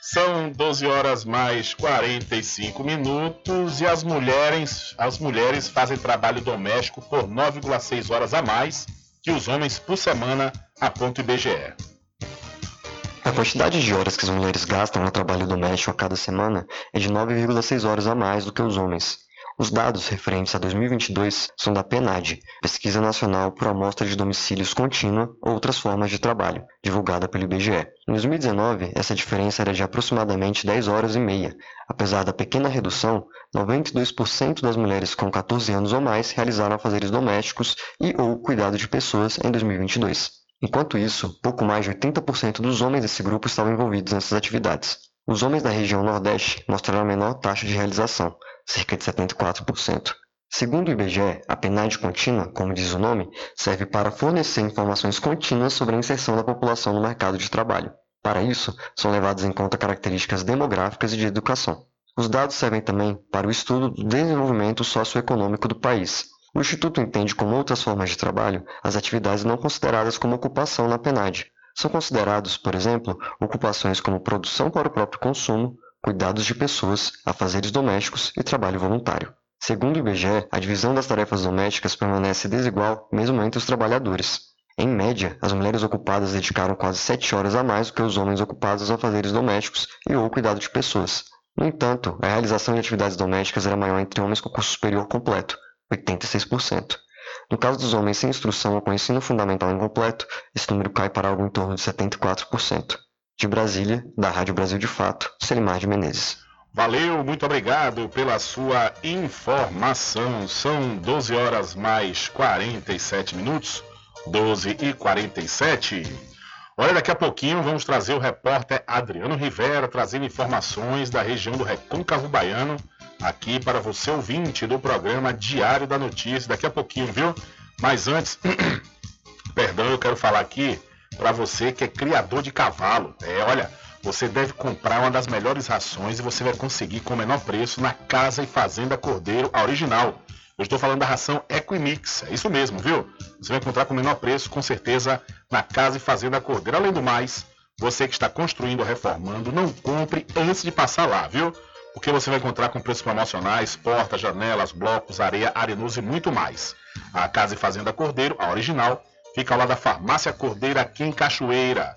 São 12 horas mais 45 minutos e as mulheres, as mulheres fazem trabalho doméstico por 9,6 horas a mais que os homens por semana, aponta o IBGE. A quantidade de horas que as mulheres gastam no trabalho doméstico a cada semana é de 9,6 horas a mais do que os homens. Os dados referentes a 2022 são da PNAD, Pesquisa Nacional por Amostra de Domicílios Contínua ou Outras Formas de Trabalho, divulgada pelo IBGE. Em 2019, essa diferença era de aproximadamente 10 horas e meia. Apesar da pequena redução, 92% das mulheres com 14 anos ou mais realizaram afazeres domésticos e ou cuidado de pessoas em 2022. Enquanto isso, pouco mais de 80% dos homens desse grupo estavam envolvidos nessas atividades. Os homens da região Nordeste mostraram a menor taxa de realização, cerca de 74%. Segundo o IBGE, a PNAD contínua, como diz o nome, serve para fornecer informações contínuas sobre a inserção da população no mercado de trabalho. Para isso, são levadas em conta características demográficas e de educação. Os dados servem também para o estudo do desenvolvimento socioeconômico do país. O Instituto entende como outras formas de trabalho as atividades não consideradas como ocupação na PNAD. São considerados, por exemplo, ocupações como produção para o próprio consumo, cuidados de pessoas, afazeres domésticos e trabalho voluntário. Segundo o IBGE, a divisão das tarefas domésticas permanece desigual mesmo entre os trabalhadores. Em média, as mulheres ocupadas dedicaram quase 7 horas a mais do que os homens ocupados aos afazeres domésticos e ou cuidado de pessoas. No entanto, a realização de atividades domésticas era maior entre homens com curso superior completo, 86%. No caso dos homens sem instrução ou com ensino fundamental incompleto, esse número cai para algo em torno de 74%. De Brasília, da Rádio Brasil de Fato, Selimar de Menezes. Valeu, muito obrigado pela sua informação. São 12 horas mais 47 minutos. 12 e 47. Olha, daqui a pouquinho vamos trazer o repórter Adriano Rivera trazendo informações da região do Recôncavo Baiano aqui para você ouvinte do programa Diário da Notícia. Daqui a pouquinho, viu? Mas antes, perdão, eu quero falar aqui para você que é criador de cavalo. É, olha, você deve comprar uma das melhores rações e você vai conseguir com o menor preço na Casa e Fazenda Cordeiro, a original. Eu estou falando da ração Equimix, é isso mesmo, viu? Você vai encontrar com o menor preço, com certeza, na Casa e Fazenda Cordeiro. Além do mais, você que está construindo ou reformando, não compre antes de passar lá, viu? Porque você vai encontrar com preços promocionais, portas, janelas, blocos, areia, arenoso e muito mais. A Casa e Fazenda Cordeiro, a original, fica ao lado da Farmácia Cordeiro aqui em Cachoeira.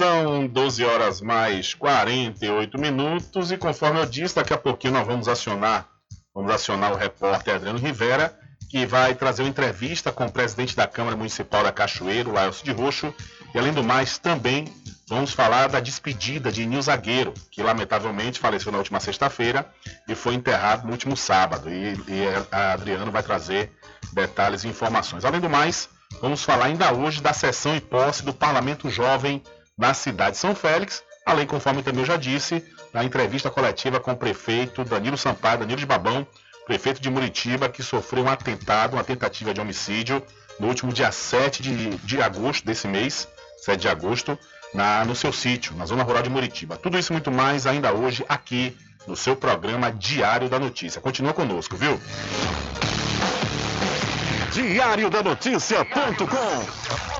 São 12 horas mais 48 minutos e conforme eu disse, daqui a pouquinho nós vamos acionar, vamos acionar o repórter Adriano Rivera, que vai trazer uma entrevista com o presidente da Câmara Municipal da Cachoeiro, Laelcio de Roxo, e além do mais, também vamos falar da despedida de Nil Zagueiro, que lamentavelmente faleceu na última sexta-feira e foi enterrado no último sábado. E, e a Adriano vai trazer detalhes e informações. Além do mais, vamos falar ainda hoje da sessão e posse do Parlamento Jovem na cidade de São Félix, além, conforme também eu já disse, na entrevista coletiva com o prefeito Danilo Sampaio, Danilo de Babão, prefeito de Muritiba, que sofreu um atentado, uma tentativa de homicídio, no último dia 7 de, de agosto desse mês, 7 de agosto, na, no seu sítio, na zona rural de Muritiba. Tudo isso e muito mais ainda hoje aqui no seu programa Diário da Notícia. Continua conosco, viu? Diário da Notícia.com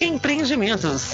Empreendimentos.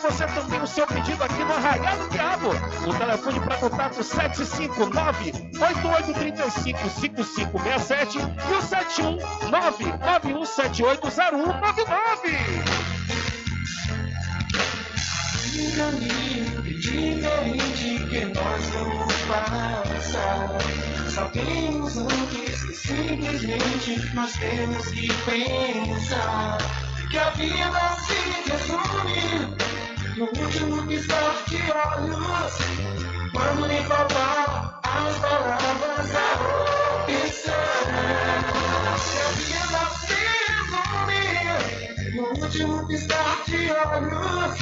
você também o seu pedido aqui no Arraial do Diabo. O telefone para contato 759-8835-5567 e o 719-9178-0199. Dinâmico, diferente que nós vamos passar. Sabemos antes que simplesmente nós temos que pensar que a vida se resume no último piscar de olhos. Quando lhe faltar as palavras, a opção. Que a vida se resume no último piscar de olhos.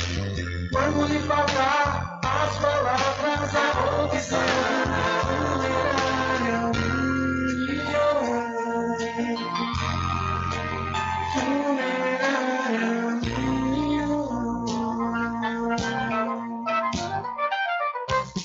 Quando lhe faltar as palavras, a opção.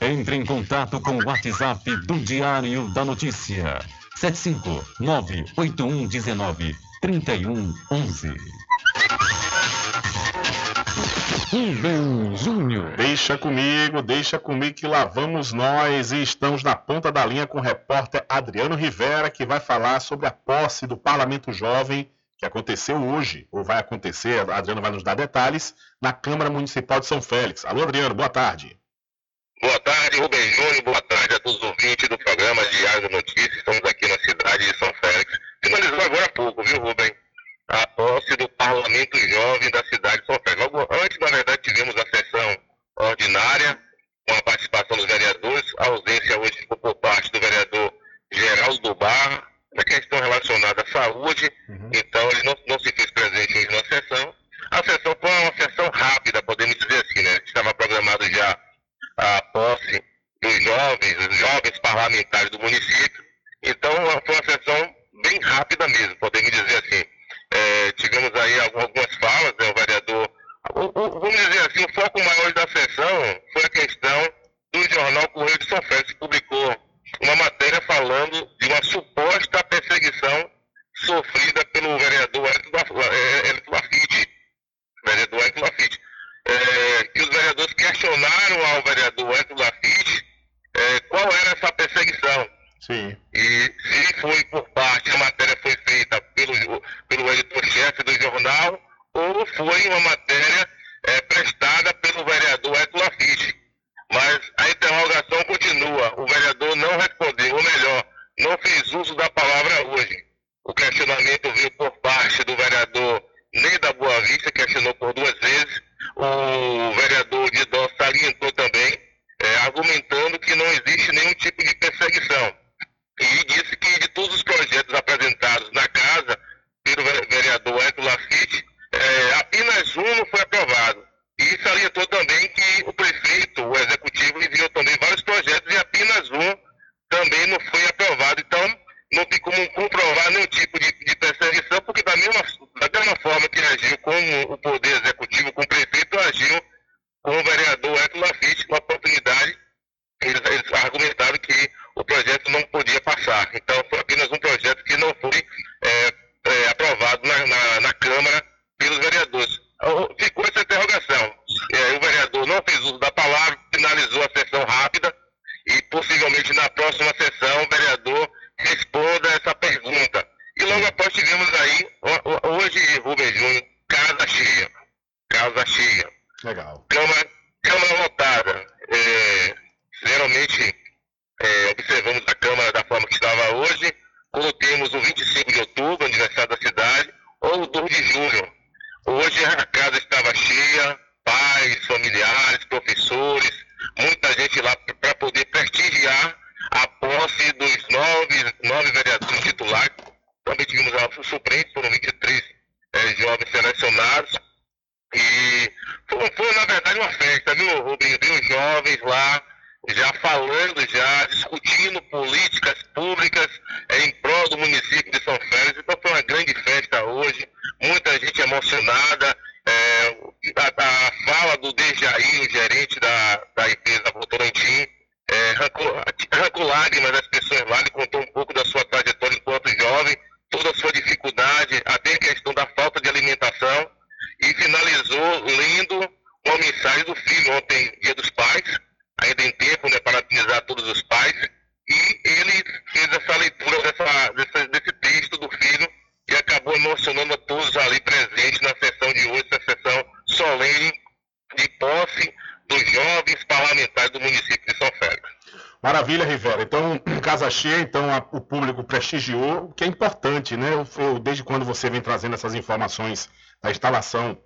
Entre em contato com o WhatsApp do Diário da Notícia. 759-8119-3111. Rubem Júnior. Deixa comigo, deixa comigo que lá vamos nós e estamos na ponta da linha com o repórter Adriano Rivera, que vai falar sobre a posse do Parlamento Jovem que aconteceu hoje, ou vai acontecer, Adriano vai nos dar detalhes, na Câmara Municipal de São Félix. Alô, Adriano, boa tarde. Boa tarde, Rubem Júnior. Boa tarde a todos os ouvintes do programa Diário da Notícia. Estamos aqui na cidade de São Félix. Finalizou agora há pouco, viu, Rubem? A posse do Parlamento Jovem da cidade de São Félix. Logo antes, na verdade, tivemos a sessão ordinária, com a participação dos vereadores, a ausência hoje ficou por parte do vereador Geraldo Barra, na questão relacionada à saúde. Então, ele não, não se fez presente hoje na sessão. A sessão foi uma sessão rápida, podemos a posse dos jovens, dos jovens parlamentares do município. Então, foi uma sessão bem rápida mesmo, podemos dizer assim. É, tivemos aí algumas falas, né, o vereador. O, o, vamos dizer assim, o foco maior da sessão foi a questão do jornal Correio de São Félix, que publicou uma matéria falando de uma suposta Então a, o público prestigiou, o que é importante, né? Eu, eu, desde quando você vem trazendo essas informações da instalação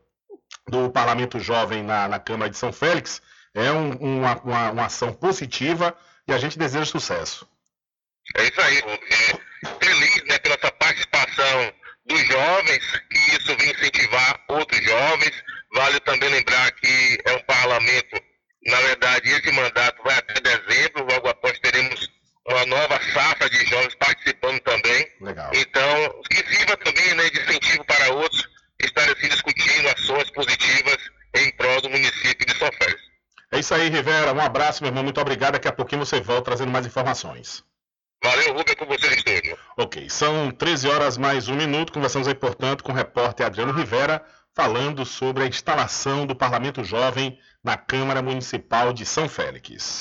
do Parlamento Jovem na, na Câmara de São Félix, é um, uma, uma, uma ação positiva e a gente deseja sucesso. É isso aí, E que sirva também né, de incentivo para outros estarem assim, discutindo ações positivas em prol do município de São Félix. É isso aí, Rivera. Um abraço, meu irmão. Muito obrigado. Daqui a pouquinho você volta trazendo mais informações. Valeu, Rubem, com você, Estúdio. Ok, são 13 horas mais um minuto. Conversamos aí, portanto, com o repórter Adriano Rivera, falando sobre a instalação do Parlamento Jovem na Câmara Municipal de São Félix.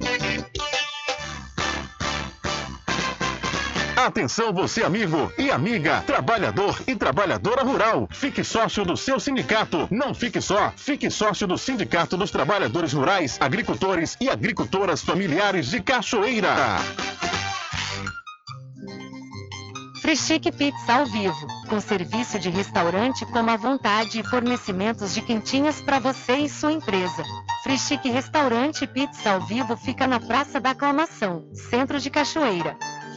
Atenção você amigo e amiga, trabalhador e trabalhadora rural. Fique sócio do seu sindicato. Não fique só, fique sócio do Sindicato dos Trabalhadores Rurais, Agricultores e Agricultoras Familiares de Cachoeira. Frechique Pizza ao vivo, com serviço de restaurante como à vontade e fornecimentos de quentinhas para você e sua empresa. Frechique Restaurante Pizza ao vivo fica na Praça da Aclamação, Centro de Cachoeira.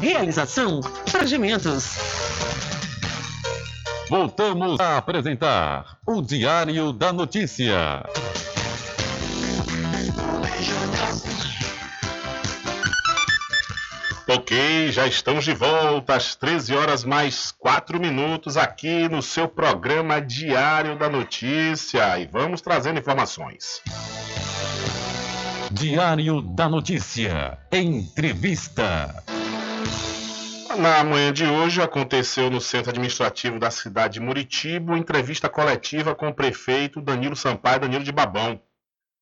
Realização Projementos. Voltamos a apresentar o Diário da Notícia. Ok, já estamos de volta às 13 horas mais 4 minutos aqui no seu programa Diário da Notícia e vamos trazendo informações. Diário da Notícia. Entrevista. Na manhã de hoje aconteceu no centro administrativo da cidade de Muritiba entrevista coletiva com o prefeito Danilo Sampaio Danilo de Babão.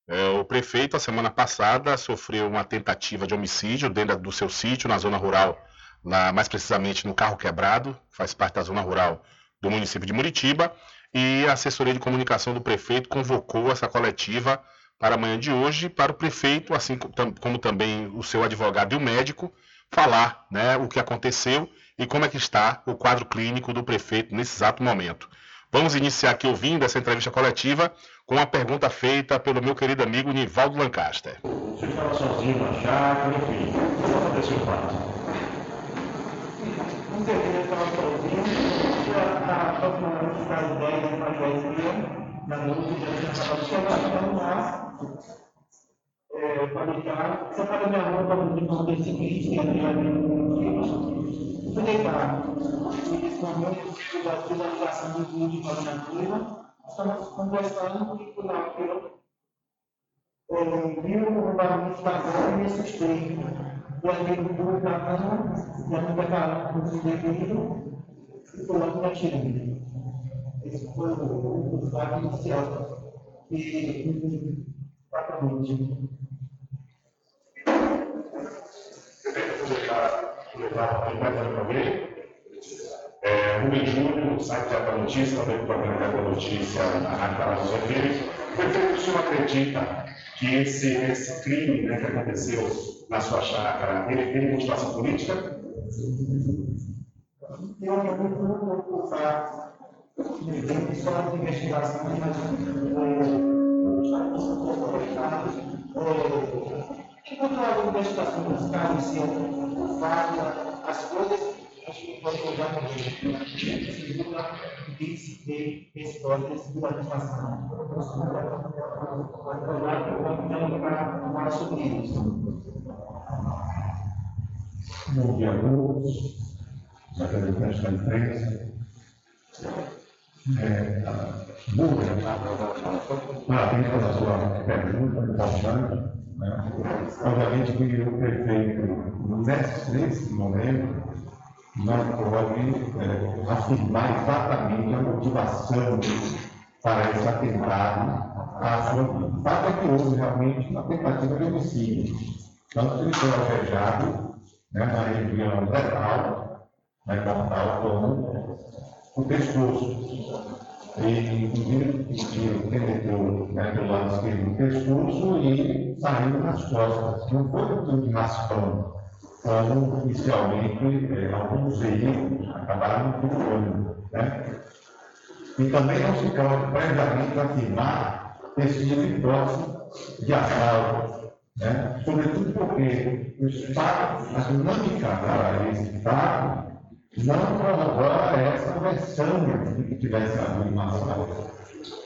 É, o prefeito, a semana passada, sofreu uma tentativa de homicídio dentro do seu sítio, na zona rural, lá, mais precisamente no Carro Quebrado, faz parte da zona rural do município de Muritiba, e a assessoria de comunicação do prefeito convocou essa coletiva para amanhã de hoje, para o prefeito, assim como também o seu advogado e o médico, falar né, o que aconteceu e como é que está o quadro clínico do prefeito nesse exato momento. Vamos iniciar aqui ouvindo essa entrevista coletiva com uma pergunta feita pelo meu querido amigo Nivaldo Lancaster. Você estava sozinho na chácara, enfim, o que aconteceu com Um dia eu estava sozinho, a aproximadamente das 10 para 10 mil, na noite, já estava chegando lá, é, para o carro, separei minha roupa no dia seguinte, que era minha fui deitar. Nesse momento, eu fiz a ligação do vídeo para a minha prima, estamos conversando e lá eu vi o barulho de vazão e me assustei. Andei no burro da cama, já me preparando para o devido e que me atirei. Esse foi o, o fato inicial que É, Rubem Júnior, o site da Notícia, também programa da Notícia, na Rádio Palácio Vermelho. O senhor acredita que esse, esse crime né, que aconteceu na sua chácara, ele tem motivação política? Eu não vou preocupar. Tem só de investigação, mas enquanto a investigação dos casos se falha, as coisas, acho que pode mudar também. Segura diz que histórias de animação. Vai falar sobre isso. Bom dia a todos, os representantes É, parabéns pela sua pergunta importante. Né? Obviamente que o prefeito, nesse momento, não pode é, afirmar exatamente a motivação para esse atentado à sua vida. O fato é que houve realmente uma tentativa de homicídio. Que ele foi alvejado né, na região letal, na mortal, como o pescoço. E, inclusive, penetrou né, pelo lado esquerdo do pescoço e saiu nas costas. Não foi um de raspão, como inicialmente eh, alguns veículos acabaram procurando. Né? E também não se pode previamente afirmar esse tipo de hipótese de assalto, né? sobretudo porque o Estado, a dinâmica desse Estado, não corrobora essa versão que tivesse uma assalto.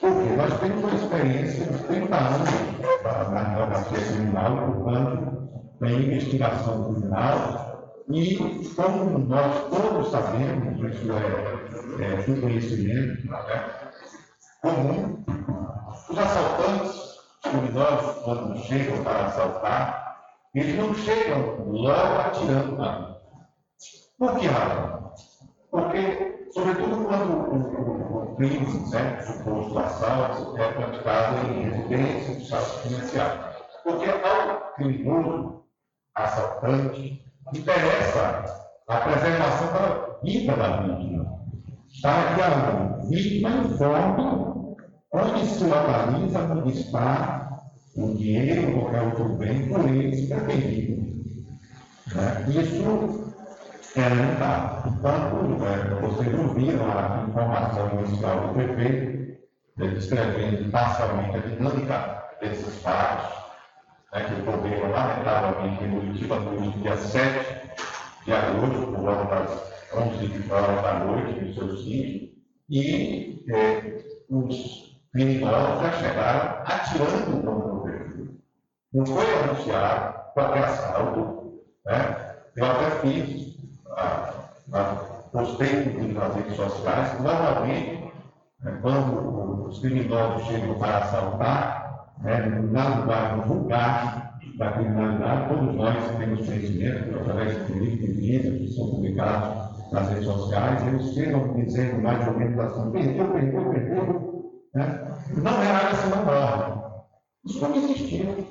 Porque nós temos uma experiência de 30 anos na advocacia criminal, portanto, na investigação criminal, e como nós todos sabemos, isso é, é de conhecimento né, comum, os assaltantes, os criminosos, quando chegam para assaltar, eles não chegam logo atirando na Por que razão? Porque, sobretudo quando o, crime, né, suposto assalto, é praticado em residência, estado residencial. Porque ao criminoso, assaltante, interessa a preservação da vida da vítima, para que a vítima informe onde se localiza, onde está o dinheiro qualquer outro bem por ele pretendido. Né? Isso é limitado. Portanto, é, vocês ouviram a informação inicial do prefeito, descrevendo parcialmente a dinâmica desses fatos, né, que ocorreram lamentavelmente em Curitiba no dia 7 de agosto, por volta das 11 horas da noite, no seu sítio, e é, os criminosos já chegaram atirando contra o governo. Não foi anunciado qualquer assalto, né? eu até fiz, a, postei nas redes sociais, normalmente, né, quando os criminosos chegam para assaltar, né, na lugar vulgar da criminalidade, todos nós temos conhecimento, através de livros e vídeos que são publicados nas redes sociais, eles chegam dizendo mais ou menos assim, perdeu, perdeu, perdeu, né? não era essa não morre. Isso não existiu.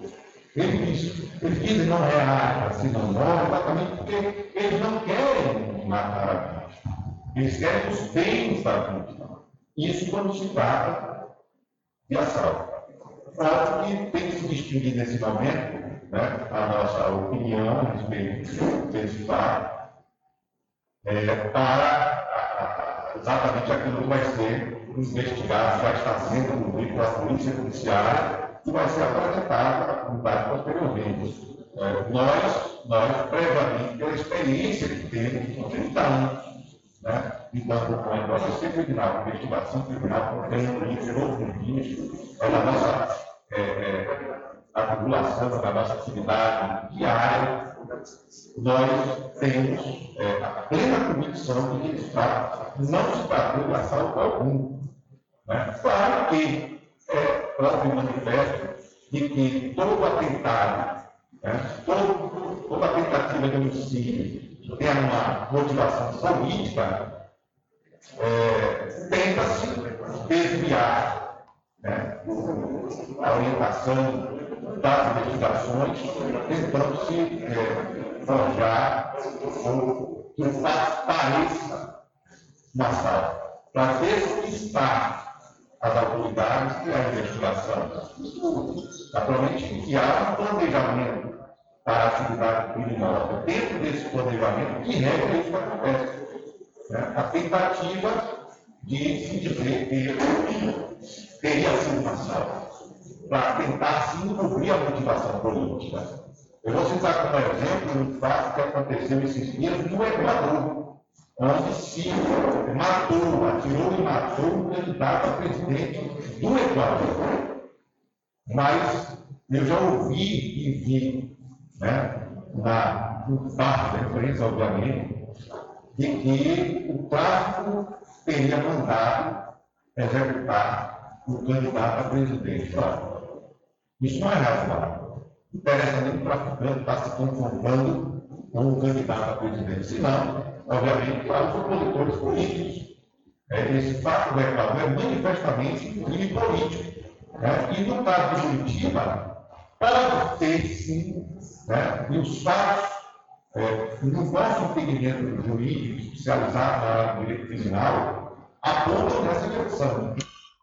Eles, eles dizem não é área, assim não morre, exatamente porque eles não querem matar a vítima. Eles querem os bens da vítima. Isso quando se trata de assalto fato que tem que se distinguir nesse momento né, a nossa opinião a respeito desse fato é, para exatamente aquilo que vai ser investigado, vai estar sendo cumprido pela Polícia Judiciária e vai ser apresentado à comunidade posteriormente. É, nós, nós, previamente, pela experiência que temos, com 30 anos, né, com a processo criminal, investigação criminal, outros crimes, é a nossa é, é, acumulação da nossa atividade diária, nós temos é, a plena convicção de que, de fato, não se tratou de assalto algum. Né? Claro que é próprio manifesto de que todo atentado, né, todo, toda tentativa de homicídio tem uma motivação política, é, tenta-se desviar né, a orientação das investigações, tentando se é, forjar ou que pareça uma assalto, para despistar as autoridades e a investigação. Naturalmente que há um planejamento para a atividade criminosa. Dentro desse planejamento, que regra isso acontece. Né? A tentativa de se dizer que teria sido uma para tentar se encobrir a motivação política. Eu vou citar como exemplo um fato que aconteceu esses dias no Equador, onde se matou, atirou e matou um candidato a presidente do Equador. Mas eu já ouvi e vi né, na, parte da imprensa, obviamente, de que o tráfico teria mandado executar o candidato a presidente. Isso não é razoável. Interessante o traficante está se confrontando com o candidato a presidente. Senão, obviamente, para os opositores políticos. É, esse fato reclamado é manifestamente um crime político. Né? E no caso de Curitiba, para ter sim, né? e os fatos, é, no nosso entendimento jurídico especializado na direito criminal, apontam nessa direção.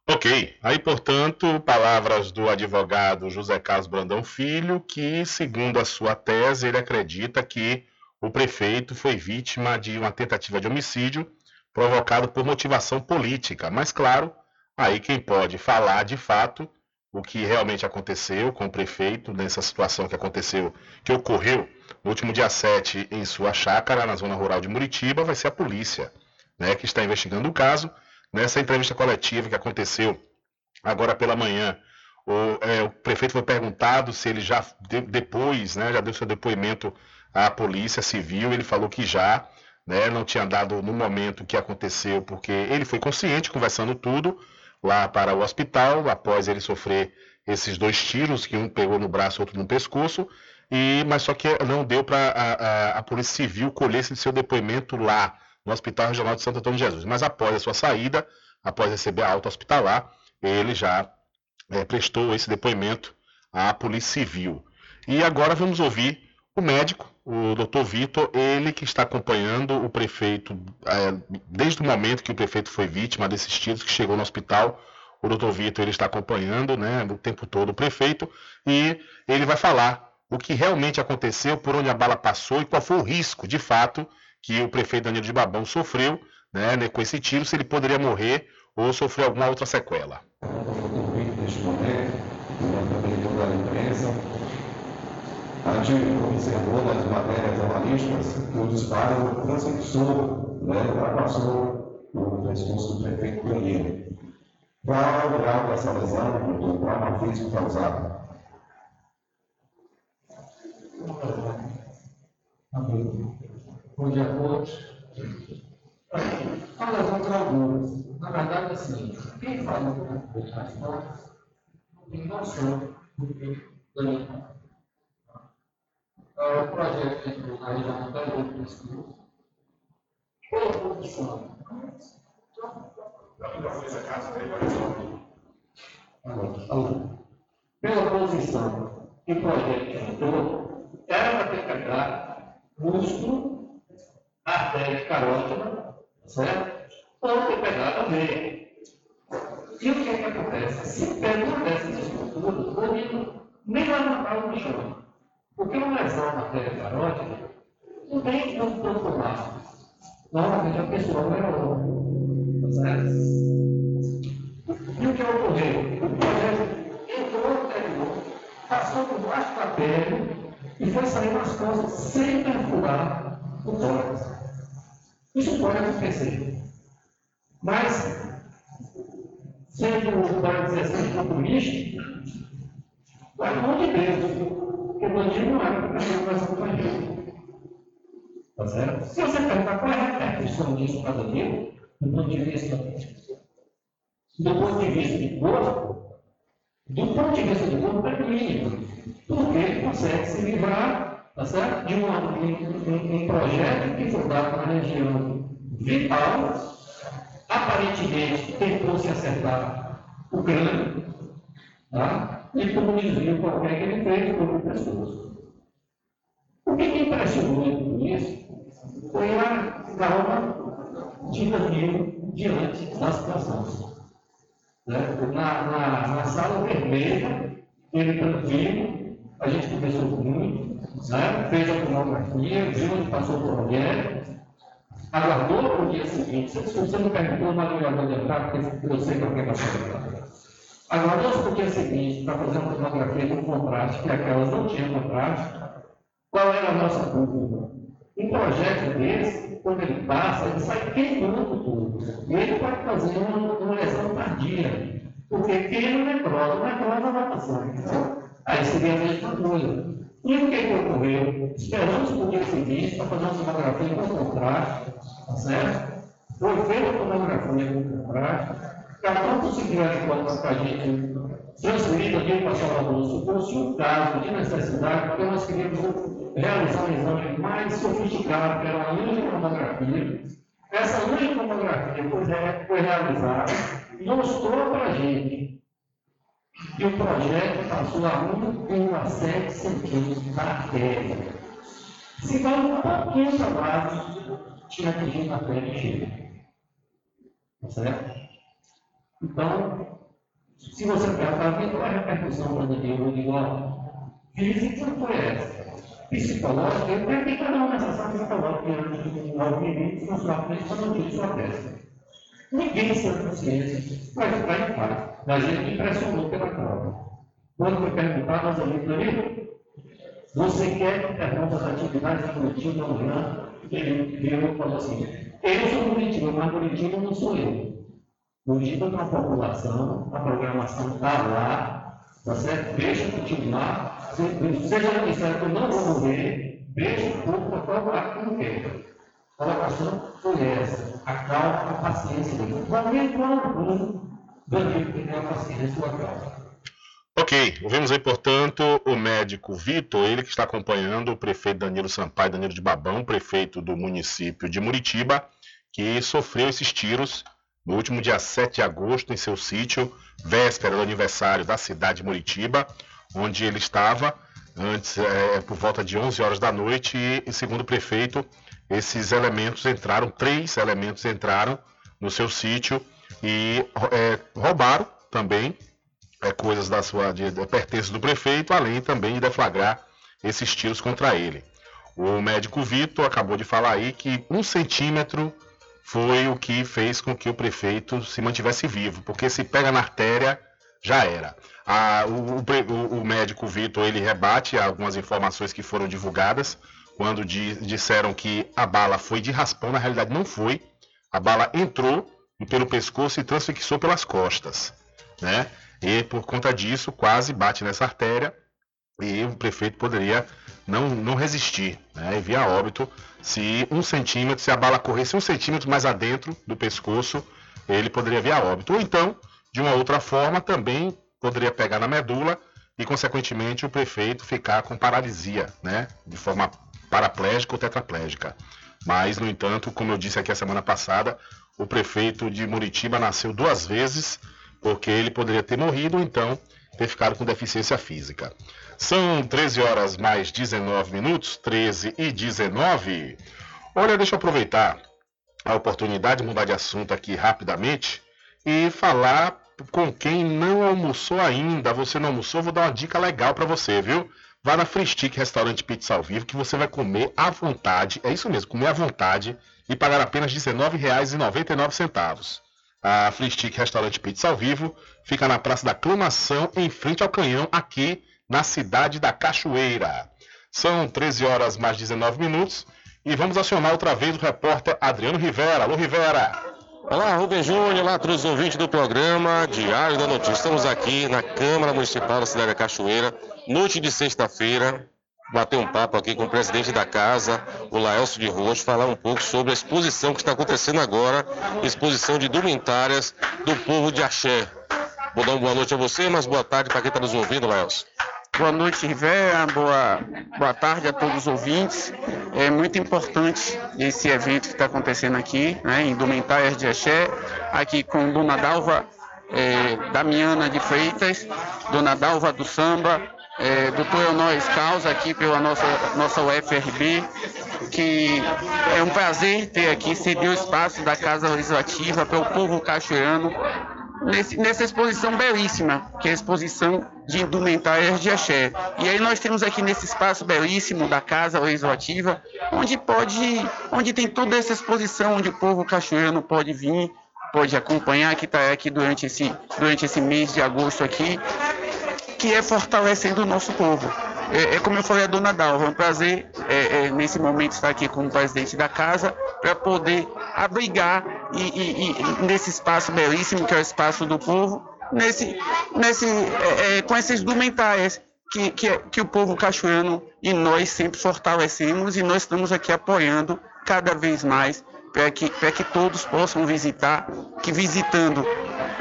Ok, aí portanto, palavras do advogado José Carlos Brandão Filho, que, segundo a sua tese, ele acredita que o prefeito foi vítima de uma tentativa de homicídio provocado por motivação política. Mas, claro, aí quem pode falar de fato o que realmente aconteceu com o prefeito nessa situação que aconteceu, que ocorreu no último dia 7 em sua chácara, na zona rural de Muritiba, vai ser a polícia, né, que está investigando o caso Nessa entrevista coletiva que aconteceu agora pela manhã, o, é, o prefeito foi perguntado se ele já de, depois, né, já deu seu depoimento à polícia civil, ele falou que já, né, não tinha dado no momento que aconteceu, porque ele foi consciente, conversando tudo lá para o hospital, após ele sofrer esses dois tiros, que um pegou no braço, outro no pescoço, e mas só que não deu para a, a, a Polícia Civil colher esse seu depoimento lá no Hospital Regional de Santo Antônio de Jesus. Mas após a sua saída, após receber a alta hospitalar, ele já é, prestou esse depoimento à Polícia Civil. E agora vamos ouvir o médico, o doutor Vitor, ele que está acompanhando o prefeito é, desde o momento que o prefeito foi vítima desses tiros que chegou no hospital. O doutor Vitor ele está acompanhando né, o tempo todo o prefeito e ele vai falar o que realmente aconteceu, por onde a bala passou e qual foi o risco, de fato, que o prefeito Danilo de Babão sofreu né, né, com esse tiro, se ele poderia morrer ou sofrer alguma outra sequela. A gente observou nas matérias analistas que o disparo transfixou, né, ultrapassou o pescoço do prefeito Danilo. Qual o grau dessa lesão, do trauma físico causado? Bom dia a todos. Fala as outras Na verdade, assim, quem fala um pouco mais forte tem noção que ganha. O projeto dentro da região anterior do estudo, pela produção. Pela posição que o projeto entrou, era para ter pegado músculo artéria carótida, certo? Ou ter pegado a veia. E o que é que acontece? Se pega uma dessas estruturas, o menino nem vai matar o chão. Porque uma lesão na artéria carótida não tem como profundo Normalmente a pessoa vai ao tá certo? E o que ocorreu? O projeto entrou no interior, passou por baixo da pele e foi sair nas costas sem perfurar o tórax. Isso pode acontecer. Mas, sendo, para dizer assim, populista, vai nome de Deus. Porque o bandido não era para a com bandido. Tá certo? Se você perguntar qual é a repercussão disso para Danilo, do ponto de vista do ponto de vista de corpo, do ponto de vista do corpo é clínico, porque ele consegue se livrar tá certo? de um, um, um projeto que foi dado na região vital, aparentemente tentou se acertar o crânio, tá? E como desvio qualquer que ele fez o pessoas. O que me impressionou com isso foi a calma de Danilo diante da situação. Né? Na, na, na sala vermelha, ele tranquilo, a gente conversou muito, né? fez a tomografia, viu onde passou por mulher, aguardou para o dia seguinte. Se você não perguntou, mas eu vou lembrar, porque eu sei para quem vai perguntar. Aguardou para o dia seguinte para fazer uma tomografia com contraste, que aquelas não tinham contraste. Qual era a nossa dúvida? Um projeto desse, quando ele passa, ele sai queimando tudo. E ele pode fazer uma, uma lesão tardia. Porque queima necrose, necrose vai passar. Aí seria a mesma coisa. E o que, que ocorreu? Esperamos por dia seguinte para fazer uma tomografia com contraste, tá certo? Foi feita a tomografia com contraste, para não conseguir a para a gente transferir aqui para Salvador, se fosse um caso de necessidade, porque nós queríamos realizar um exame mais sofisticado, que era uma linha. Essa linha tomografia foi, foi realizada e mostrou para a gente que o projeto passou a 1,7 centímetros da artéria. Se vai um pouquinho para baixo, tinha atingido a pele cheia. Tá certo? Então, se você perguntar qual é a repercussão para Daniel, eu digo, ó, física foi essa. Psicológica, eu que cada uma nessa sala psicológica de nove minutos na sua frente para não ter sua testa. Ninguém sem consciência vai ficar em paz. Mas ele me impressionou pela prova. Quando foi perguntado aos amigos do você quer que interrompa as atividades de Curitiba amanhã? Ele virou e falou assim, eu sou Curitiba, mas Curitiba não sou eu. Curitiba para a população, a programação está lá, tá certo? Deixa continuar. Seja Ministério que eu não vou morrer, deixa o povo para colaborar com quem. A colocação foi essa, a calma, a paciência dele. Vai me quando Danilo tem a paciência e a calma. Ok, ouvimos aí, portanto, o médico Vitor, ele que está acompanhando o prefeito Danilo Sampaio, Danilo de Babão, prefeito do município de Muritiba, que sofreu esses tiros no último dia 7 de agosto, em seu sítio, véspera do aniversário da cidade de Muritiba, onde ele estava antes, é, por volta de 11 horas da noite, e, segundo o prefeito, esses elementos entraram, três elementos entraram no seu sítio e é, roubaram também é, coisas da sua de, de, pertences do prefeito, além também de deflagrar esses tiros contra ele. O médico Vitor acabou de falar aí que um centímetro foi o que fez com que o prefeito se mantivesse vivo, porque se pega na artéria, já era. A, o, o, o, médico Vitor ele rebate algumas informações que foram divulgadas quando di, disseram que a bala foi de raspão, na realidade não foi. A bala entrou pelo pescoço e transfixou pelas costas, né? E por conta disso quase bate nessa artéria e o prefeito poderia não, não resistir, né? E via óbito se um centímetro, se a bala corresse um centímetro mais adentro do pescoço, ele poderia vir a óbito. Ou então, de uma outra forma, também poderia pegar na medula e, consequentemente, o prefeito ficar com paralisia, né? De forma paraplégica ou tetraplégica. Mas, no entanto, como eu disse aqui a semana passada, o prefeito de Muritiba nasceu duas vezes, porque ele poderia ter morrido ou então ter ficado com deficiência física. São 13 horas mais 19 minutos, 13 e 19. Olha, deixa eu aproveitar a oportunidade de mudar de assunto aqui rapidamente e falar com quem não almoçou ainda. Você não almoçou, vou dar uma dica legal para você, viu? Vá na Free Stick Restaurante Pizza ao Vivo que você vai comer à vontade. É isso mesmo, comer à vontade e pagar apenas R$ 19,99. A Free Stick Restaurante Pizza ao Vivo fica na Praça da Aclamação, em frente ao Canhão, aqui na cidade da Cachoeira. São 13 horas mais 19 minutos e vamos acionar outra vez o repórter Adriano Rivera. Alô, Rivera! Olá, Rubem Júnior, olá para os ouvintes do programa Diário da Notícia. Estamos aqui na Câmara Municipal da cidade da Cachoeira, noite de sexta-feira, bater um papo aqui com o presidente da casa, o Laelcio de Roxo, falar um pouco sobre a exposição que está acontecendo agora, exposição de indumentárias do povo de Axé. Vou dar uma boa noite a você, mas boa tarde para quem está nos ouvindo, Laelcio. Boa noite, Rivera. Boa, boa tarde a todos os ouvintes. É muito importante esse evento que está acontecendo aqui, né, em Indumentárias de Axé, aqui com Dona Dalva é, Damiana de Freitas, Dona Dalva do Samba, é, Doutor Eunóis Causa aqui pela nossa, nossa UFRB, que é um prazer ter aqui, ceder o espaço da Casa Legislativa para o povo cachoeirano nesse, nessa exposição belíssima, que é a exposição de indumentárias de axé. E aí nós temos aqui nesse espaço belíssimo da Casa Legislativa, onde pode, onde tem toda essa exposição, onde o povo cachoeirano pode vir, pode acompanhar, que está aqui durante esse, durante esse mês de agosto aqui, que é fortalecendo o nosso povo. É, é, como eu falei a dona Dalva, é um prazer é, é, nesse momento estar aqui como presidente da casa para poder abrigar e, e, e, nesse espaço belíssimo que é o espaço do povo, nesse, nesse, é, é, com esses indumentárias que, que, que o povo cachoeirano e nós sempre fortalecemos e nós estamos aqui apoiando cada vez mais para que, que todos possam visitar, que visitando,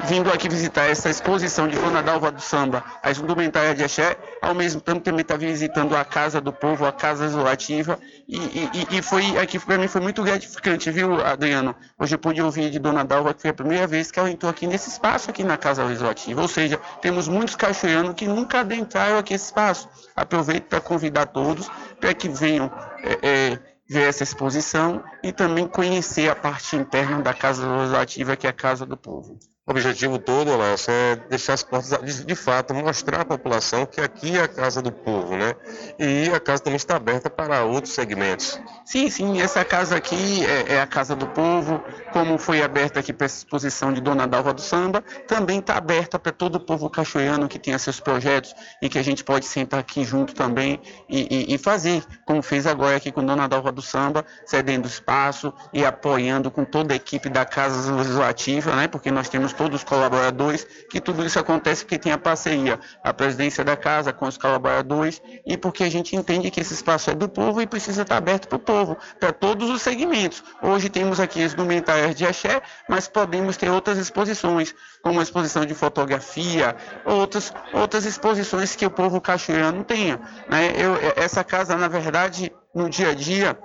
vindo aqui visitar essa exposição de Dona Dalva do Samba, a indumentária de Axé, ao mesmo tempo também está visitando a Casa do Povo, a Casa Isolativa, e, e, e foi aqui para mim foi muito gratificante, viu, Adriano? Hoje eu pude ouvir de Dona Dalva que foi a primeira vez que ela entrou aqui nesse espaço aqui na Casa Isolativa, ou seja, temos muitos cachoeiranos que nunca adentraram aqui esse espaço. Aproveito para convidar todos para que venham é, é, ver essa exposição e também conhecer a parte interna da Casa Legislativa, que é a Casa do Povo. O objetivo todo, Léo, é deixar as portas, de, fato, mostrar à população que aqui é a casa do povo, né? E a casa também está aberta para outros segmentos. Sim, sim, essa casa aqui é, é a casa do povo, como foi aberta aqui para essa exposição de Dona Dalva do Samba, também está aberta para todo o povo cachoeirano que tenha seus projetos e que a gente pode sentar aqui junto também e, e, e fazer, como fez agora aqui com Dona Dalva do Samba, cedendo espaço e apoiando com toda a equipe da Casa Legislativa, né? Porque nós temos todos os colaboradores, que tudo isso acontece porque tem a parceria, a presidência da casa com os colaboradores e porque a gente entende que esse espaço é do povo e precisa estar aberto para o povo, para todos os segmentos. Hoje temos aqui as indumentárias de axé, mas podemos ter outras exposições, como a exposição de fotografia, outras, outras exposições que o povo cachoeirano tenha. Né? Eu, essa casa, na verdade, no dia a dia,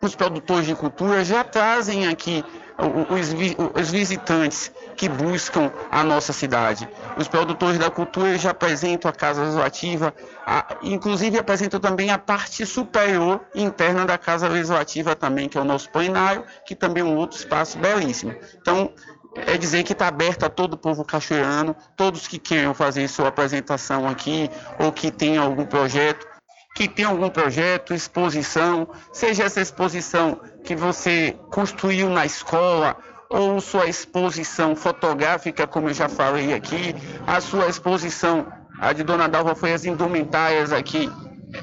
os produtores de cultura já trazem aqui os, os visitantes que buscam a nossa cidade. Os produtores da cultura já apresentam a Casa Legislativa, a, inclusive apresentam também a parte superior interna da Casa Legislativa também, que é o nosso plenário, que também é um outro espaço belíssimo. Então, é dizer que está aberto a todo o povo cachoeirano, todos que queiram fazer sua apresentação aqui ou que tenham algum projeto, que tem algum projeto, exposição, seja essa exposição que você construiu na escola ou sua exposição fotográfica, como eu já falei aqui, a sua exposição, a de Dona Dalva foi as indumentárias aqui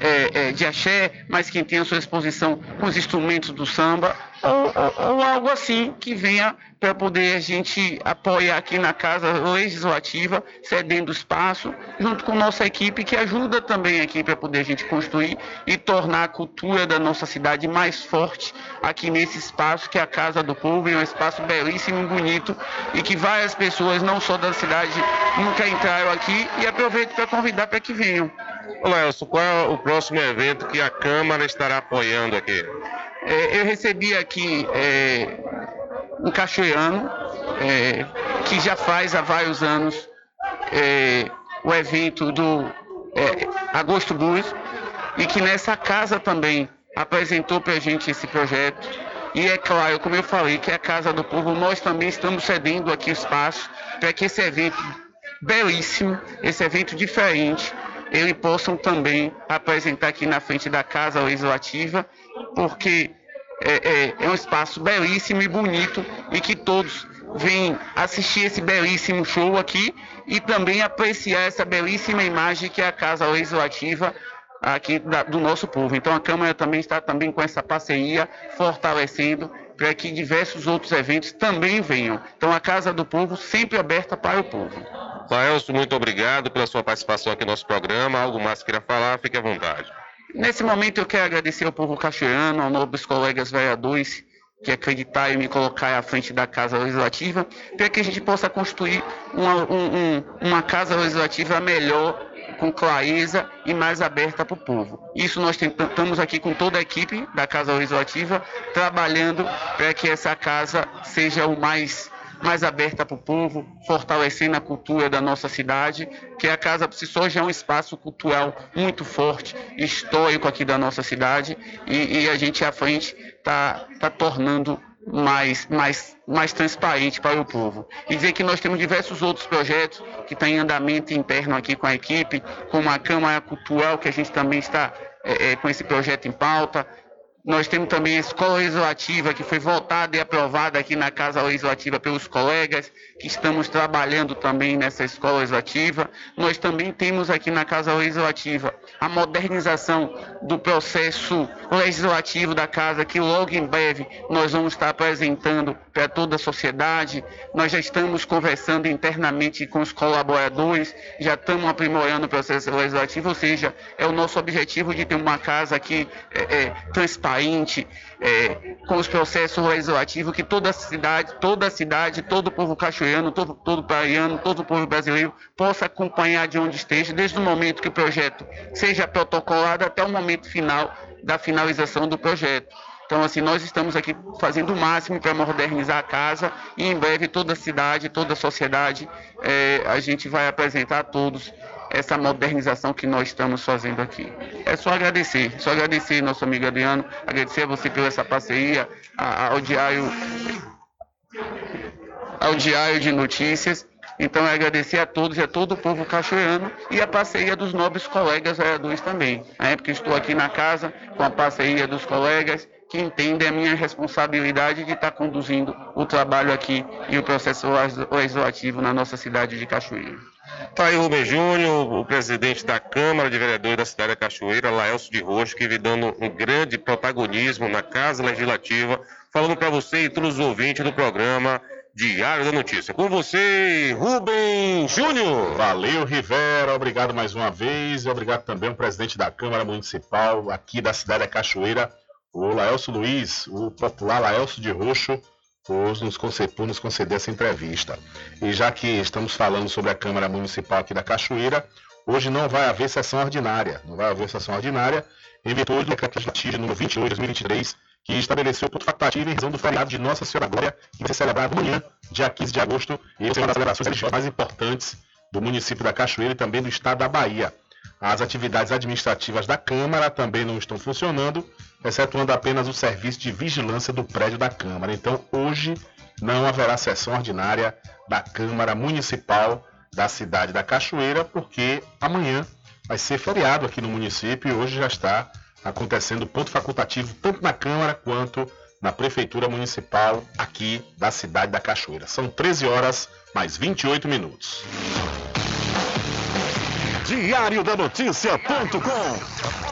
é, é, de axé, mas quem tem a sua exposição com os instrumentos do samba, ou, ou, ou algo assim que venha para poder a gente apoiar aqui na Casa Legislativa, cedendo espaço, junto com nossa equipe, que ajuda também aqui para poder a gente construir e tornar a cultura da nossa cidade mais forte aqui nesse espaço que é a Casa do Povo, é um espaço belíssimo e bonito e que várias pessoas, não só da cidade, nunca entraram aqui e aproveito para convidar para que venham. Olá, Elson, qual é o próximo evento que a Câmara estará apoiando aqui? É, eu recebi aqui é, um cachoeirano é, que já faz há vários anos é, o evento do é, Agosto Blues e que nessa casa também apresentou para a gente esse projeto. E é claro, como eu falei, que é a Casa do Povo, nós também estamos cedendo aqui espaço para que esse evento belíssimo, esse evento diferente, ele possam também apresentar aqui na frente da Casa Legislativa, porque é, é, é um espaço belíssimo e bonito e que todos vêm assistir esse belíssimo show aqui e também apreciar essa belíssima imagem que é a Casa Legislativa aqui da, do nosso povo. Então a Câmara também está também com essa parceria fortalecendo para que diversos outros eventos também venham. Então a Casa do Povo sempre aberta para o povo. Laelso, muito obrigado pela sua participação aqui no nosso programa. Algo mais queira falar, fique à vontade. Nesse momento eu quero agradecer ao povo cachoeirano, aos nobres colegas vereadores que acreditaram em me colocar à frente da Casa Legislativa, para que a gente possa construir uma, um, uma Casa Legislativa melhor, com clareza e mais aberta para o povo. Isso nós estamos aqui com toda a equipe da Casa Legislativa, trabalhando para que essa casa seja o mais mais aberta para o povo, fortalecendo a cultura da nossa cidade, que a Casa por si só já é um espaço cultural muito forte, histórico aqui da nossa cidade, e, e a gente à frente está tá tornando mais, mais, mais transparente para o povo. E dizer que nós temos diversos outros projetos que estão em andamento interno aqui com a equipe, como a Câmara Cultural, que a gente também está é, é, com esse projeto em pauta, Nós temos também a escola legislativa, que foi votada e aprovada aqui na Casa Legislativa pelos colegas, estamos trabalhando também nessa escola legislativa. Nós também temos aqui na Casa Legislativa a modernização do processo legislativo da Casa, que logo em breve nós vamos estar apresentando para toda a sociedade. Nós já estamos conversando internamente com os colaboradores, já estamos aprimorando o processo legislativo, ou seja, é o nosso objetivo de ter uma casa aqui é, é, transparente, é, com os processos legislativos, que toda a cidade, toda a cidade, todo o povo cachoeirano, todo, todo praiano, todo povo brasileiro possa acompanhar de onde esteja, desde o momento que o projeto seja protocolado até o momento final da finalização do projeto. Então, assim, nós estamos aqui fazendo o máximo para modernizar a casa e em breve toda a cidade, toda a sociedade, é, a gente vai apresentar a todos essa modernização que nós estamos fazendo aqui. É só agradecer, só agradecer nosso amigo Adriano, agradecer a você pela essa parceria, ao Diário, ao Diário de Notícias. Então, é agradecer a todos e a todo o povo cachoeirano e a parceria dos nobres colegas vereadores também. Na época estou aqui na casa com a parceria dos colegas que entendem a minha responsabilidade de estar conduzindo o trabalho aqui e o processo legislativo na nossa cidade de Cachoeira. Tá aí Rubem Júnior, o presidente da Câmara de Vereadores da cidade da Cachoeira, Laelcio de Rocha, que vem dando um grande protagonismo na Casa Legislativa, falando para você e todos os ouvintes do programa Diário da Notícia. Com você, Rubem Júnior. Valeu, Rivera. Obrigado mais uma vez. E obrigado também ao presidente da Câmara Municipal aqui da cidade da Cachoeira, o Laelcio Luiz, o popular Laelcio de Roxo, por nos, por nos conceder essa entrevista. E já que estamos falando sobre a Câmara Municipal aqui da Cachoeira, hoje não vai haver sessão ordinária. Não vai haver sessão ordinária em virtude do decreto legislativo número 28 de 2023, que estabeleceu ponto facultativo em razão do feriado de Nossa Senhora Glória, que vai ser celebrado amanhã, dia 15 de agosto, e é uma das celebrações religiosas mais importantes do município da Cachoeira e também do estado da Bahia. As atividades administrativas da Câmara também não estão funcionando, excetuando apenas o serviço de vigilância do prédio da Câmara. Então, hoje não haverá sessão ordinária da Câmara Municipal da cidade da Cachoeira, porque amanhã vai ser feriado aqui no município e hoje já está acontecendo ponto facultativo tanto na Câmara quanto na Prefeitura Municipal aqui da cidade da Cachoeira. São 13 horas mais 28 minutos. Diário da Notícia.com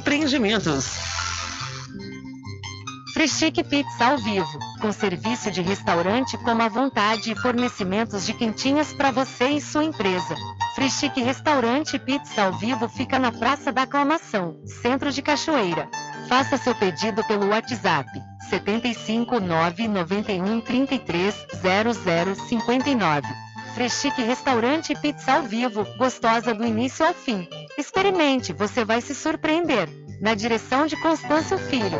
Empreendimentos. Frechique Pizza ao vivo, com serviço de restaurante como a vontade e fornecimentos de quentinhas para você e sua empresa. Frechique Restaurante Pizza ao vivo fica na Praça da Aclamação, Centro de Cachoeira. Faça seu pedido pelo WhatsApp 75 991 33 0059. Frechique Restaurante Pizza ao vivo, gostosa do início ao fim. Experimente, você vai se surpreender. Na direção de Constâncio Filho.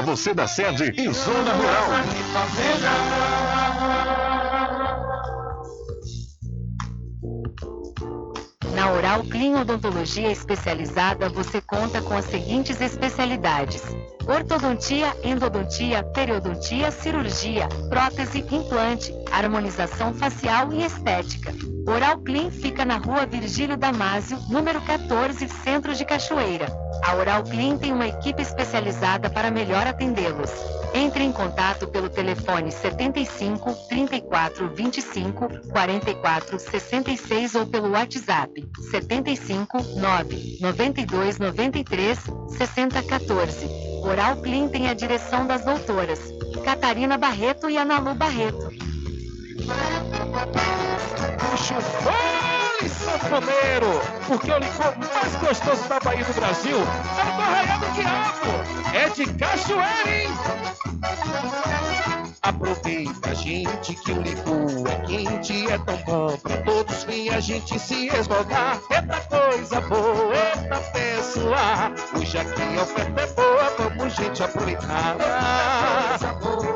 você da sede e zona rural. Na Oral Clean Odontologia Especializada, você conta com as seguintes especialidades: ortodontia, endodontia, periodontia, cirurgia, prótese, implante, harmonização facial e estética. Oral Clean fica na rua Virgílio Damásio, número 14, Centro de Cachoeira. A Oral Clean tem uma equipe especializada para melhor atendê-los. Entre em contato pelo telefone 75 34 25 44 66 ou pelo WhatsApp 75 9 92 93 60 14. Oral Clean tem a direção das doutoras Catarina Barreto e Analu Barreto. Puxa foi sanfoneiro, porque o licor mais gostoso da Bahia do Brasil é o do Arraial do Quiabo. É de cachoeira, hein? Aproveita, gente, que o licor é quente, é tão bom pra todos vir a gente se esmogar. Eita coisa boa, eita pessoa, hoje aqui a oferta é boa, vamos gente aproveitar. Eita coisa boa,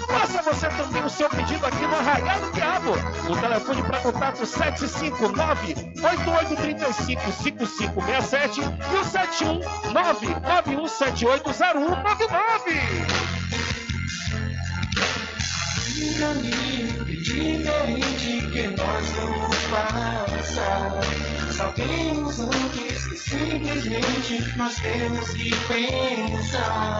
Faça você também o seu pedido aqui no Arraial do Diabo. O telefone para contato 759-8835-5567 e o 719-9178-0199. Diga-me diferente que nós vamos passar. Sabemos antes que simplesmente nós temos que pensar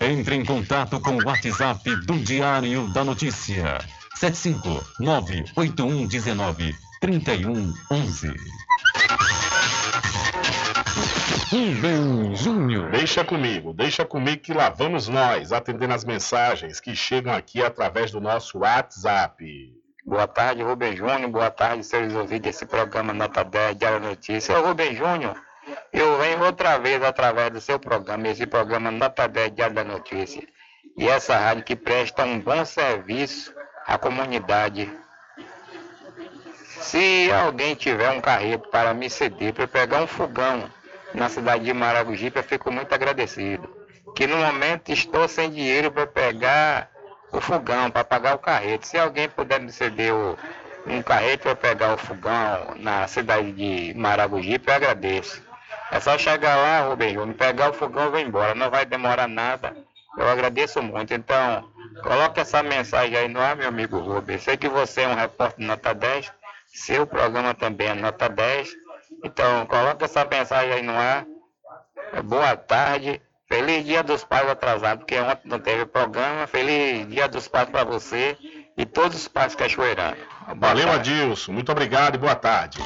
Entre em contato com o WhatsApp do Diário da Notícia. 759-8119-3111. Rubem Júnior. Deixa comigo, deixa comigo que lá vamos nós, atendendo as mensagens que chegam aqui através do nosso WhatsApp. Boa tarde, Rubem Júnior. Boa tarde, senhores ouvintes desse programa Nota 10 Diário da Notícia. Ô, Rubem Júnior, eu venho outra vez através do seu programa, esse programa Nota 10 Diário da Notícia. E essa rádio que presta um bom serviço à comunidade. Se alguém tiver um carreto para me ceder para pegar um fogão na cidade de Maragogipe, eu fico muito agradecido. Que no momento estou sem dinheiro para pegar o fogão, para pagar o carreto. Se alguém puder me ceder o, um carreto para pegar o fogão na cidade de Maragogipe, eu agradeço. É só chegar lá, Rubem Júnior, pegar o fogão e vai embora. Não vai demorar nada. Eu agradeço muito. Então, coloque essa mensagem aí no ar, meu amigo Rubem. Sei que você é um repórter nota 10. Seu programa também é nota 10. Então, coloque essa mensagem aí no ar. Boa tarde. Feliz Dia dos Pais atrasado, porque ontem não teve programa. Feliz Dia dos Pais para você e todos os pais cachoeiranos. Valeu, Adilson. Muito obrigado e boa tarde.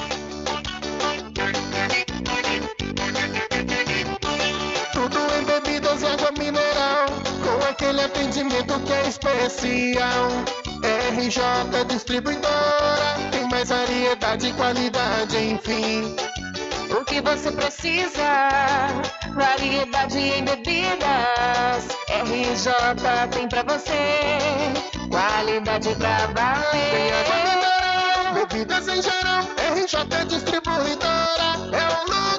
Atendimento que é especial. RJ Distribuidora, tem mais variedade e qualidade, enfim. O que você precisa? Variedade em bebidas. RJ tem pra você. Qualidade pra valer. Tem água mineral, bebidas em geral. RJ Distribuidora é o lugar.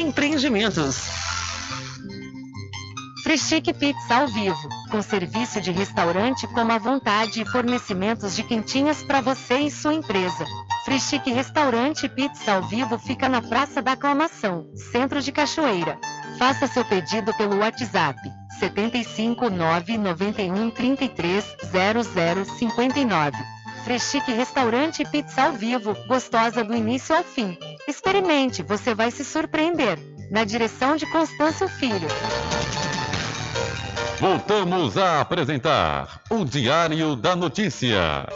Empreendimentos. Freschique Pizza ao vivo, com serviço de restaurante como à vontade e fornecimentos de quentinhas para você e sua empresa. Freschique Restaurante Pizza ao vivo fica na Praça da Aclamação, Centro de Cachoeira. Faça seu pedido pelo WhatsApp 75 991 33 0059. Freschique Restaurante Pizza ao vivo, gostosa do início ao fim. Experimente, você vai se surpreender. Na direção de Constâncio Filho. Voltamos a apresentar o Diário da Notícia.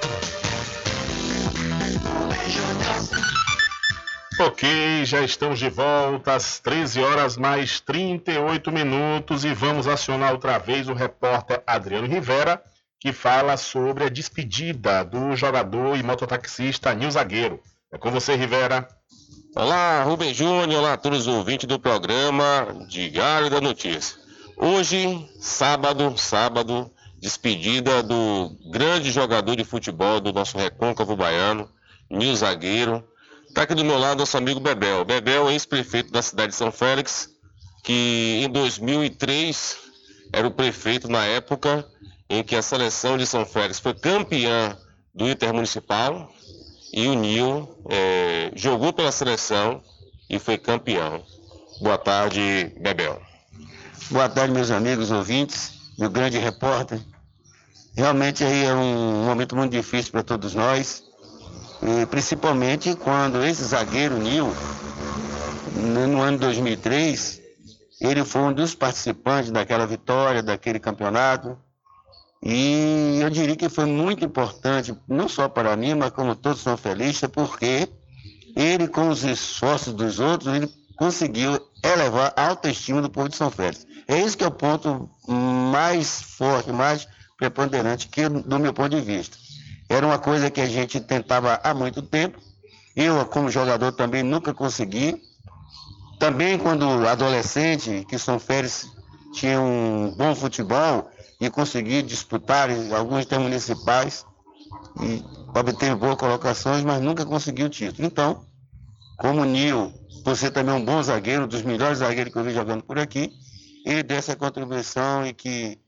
Ok, já estamos de volta às 13 horas mais 38 minutos e vamos acionar outra vez o repórter Adriano Rivera, que fala sobre a despedida do jogador e mototaxista Nil Zagueiro. É com você, Rivera. Olá, Rubem Júnior, olá a todos os ouvintes do programa Diário da Notícia. Hoje, sábado, sábado, despedida do grande jogador de futebol do nosso recôncavo baiano, Nil Zagueiro. Está aqui do meu lado nosso amigo Bebel. Bebel, ex-prefeito da cidade de São Félix, que em 2003 era o prefeito na época em que a seleção de São Félix foi campeã do Intermunicipal e o Nil é, jogou pela seleção e foi campeão. Boa tarde, Bebel. Boa tarde, meus amigos ouvintes, meu grande repórter. Realmente aí é um momento muito difícil para todos nós, e principalmente quando esse zagueiro Nil, no ano 2003, ele foi um dos participantes daquela vitória, daquele campeonato. E eu diria que foi muito importante, não só para mim, mas como todos são felizes, porque ele, com os esforços dos outros, ele conseguiu elevar a autoestima do povo de São Félix. É isso que é o ponto mais forte, mais preponderante que do meu ponto de vista. Era uma coisa que a gente tentava há muito tempo. Eu, como jogador, também nunca consegui. Também quando adolescente, que São Félix tinha um bom futebol e consegui disputar alguns intermunicipais e obter boas colocações, mas nunca conseguiu o título. Então, como o Nil, por ser também um bom zagueiro, um dos melhores zagueiros que eu vi jogando por aqui, ele deu essa contribuição e que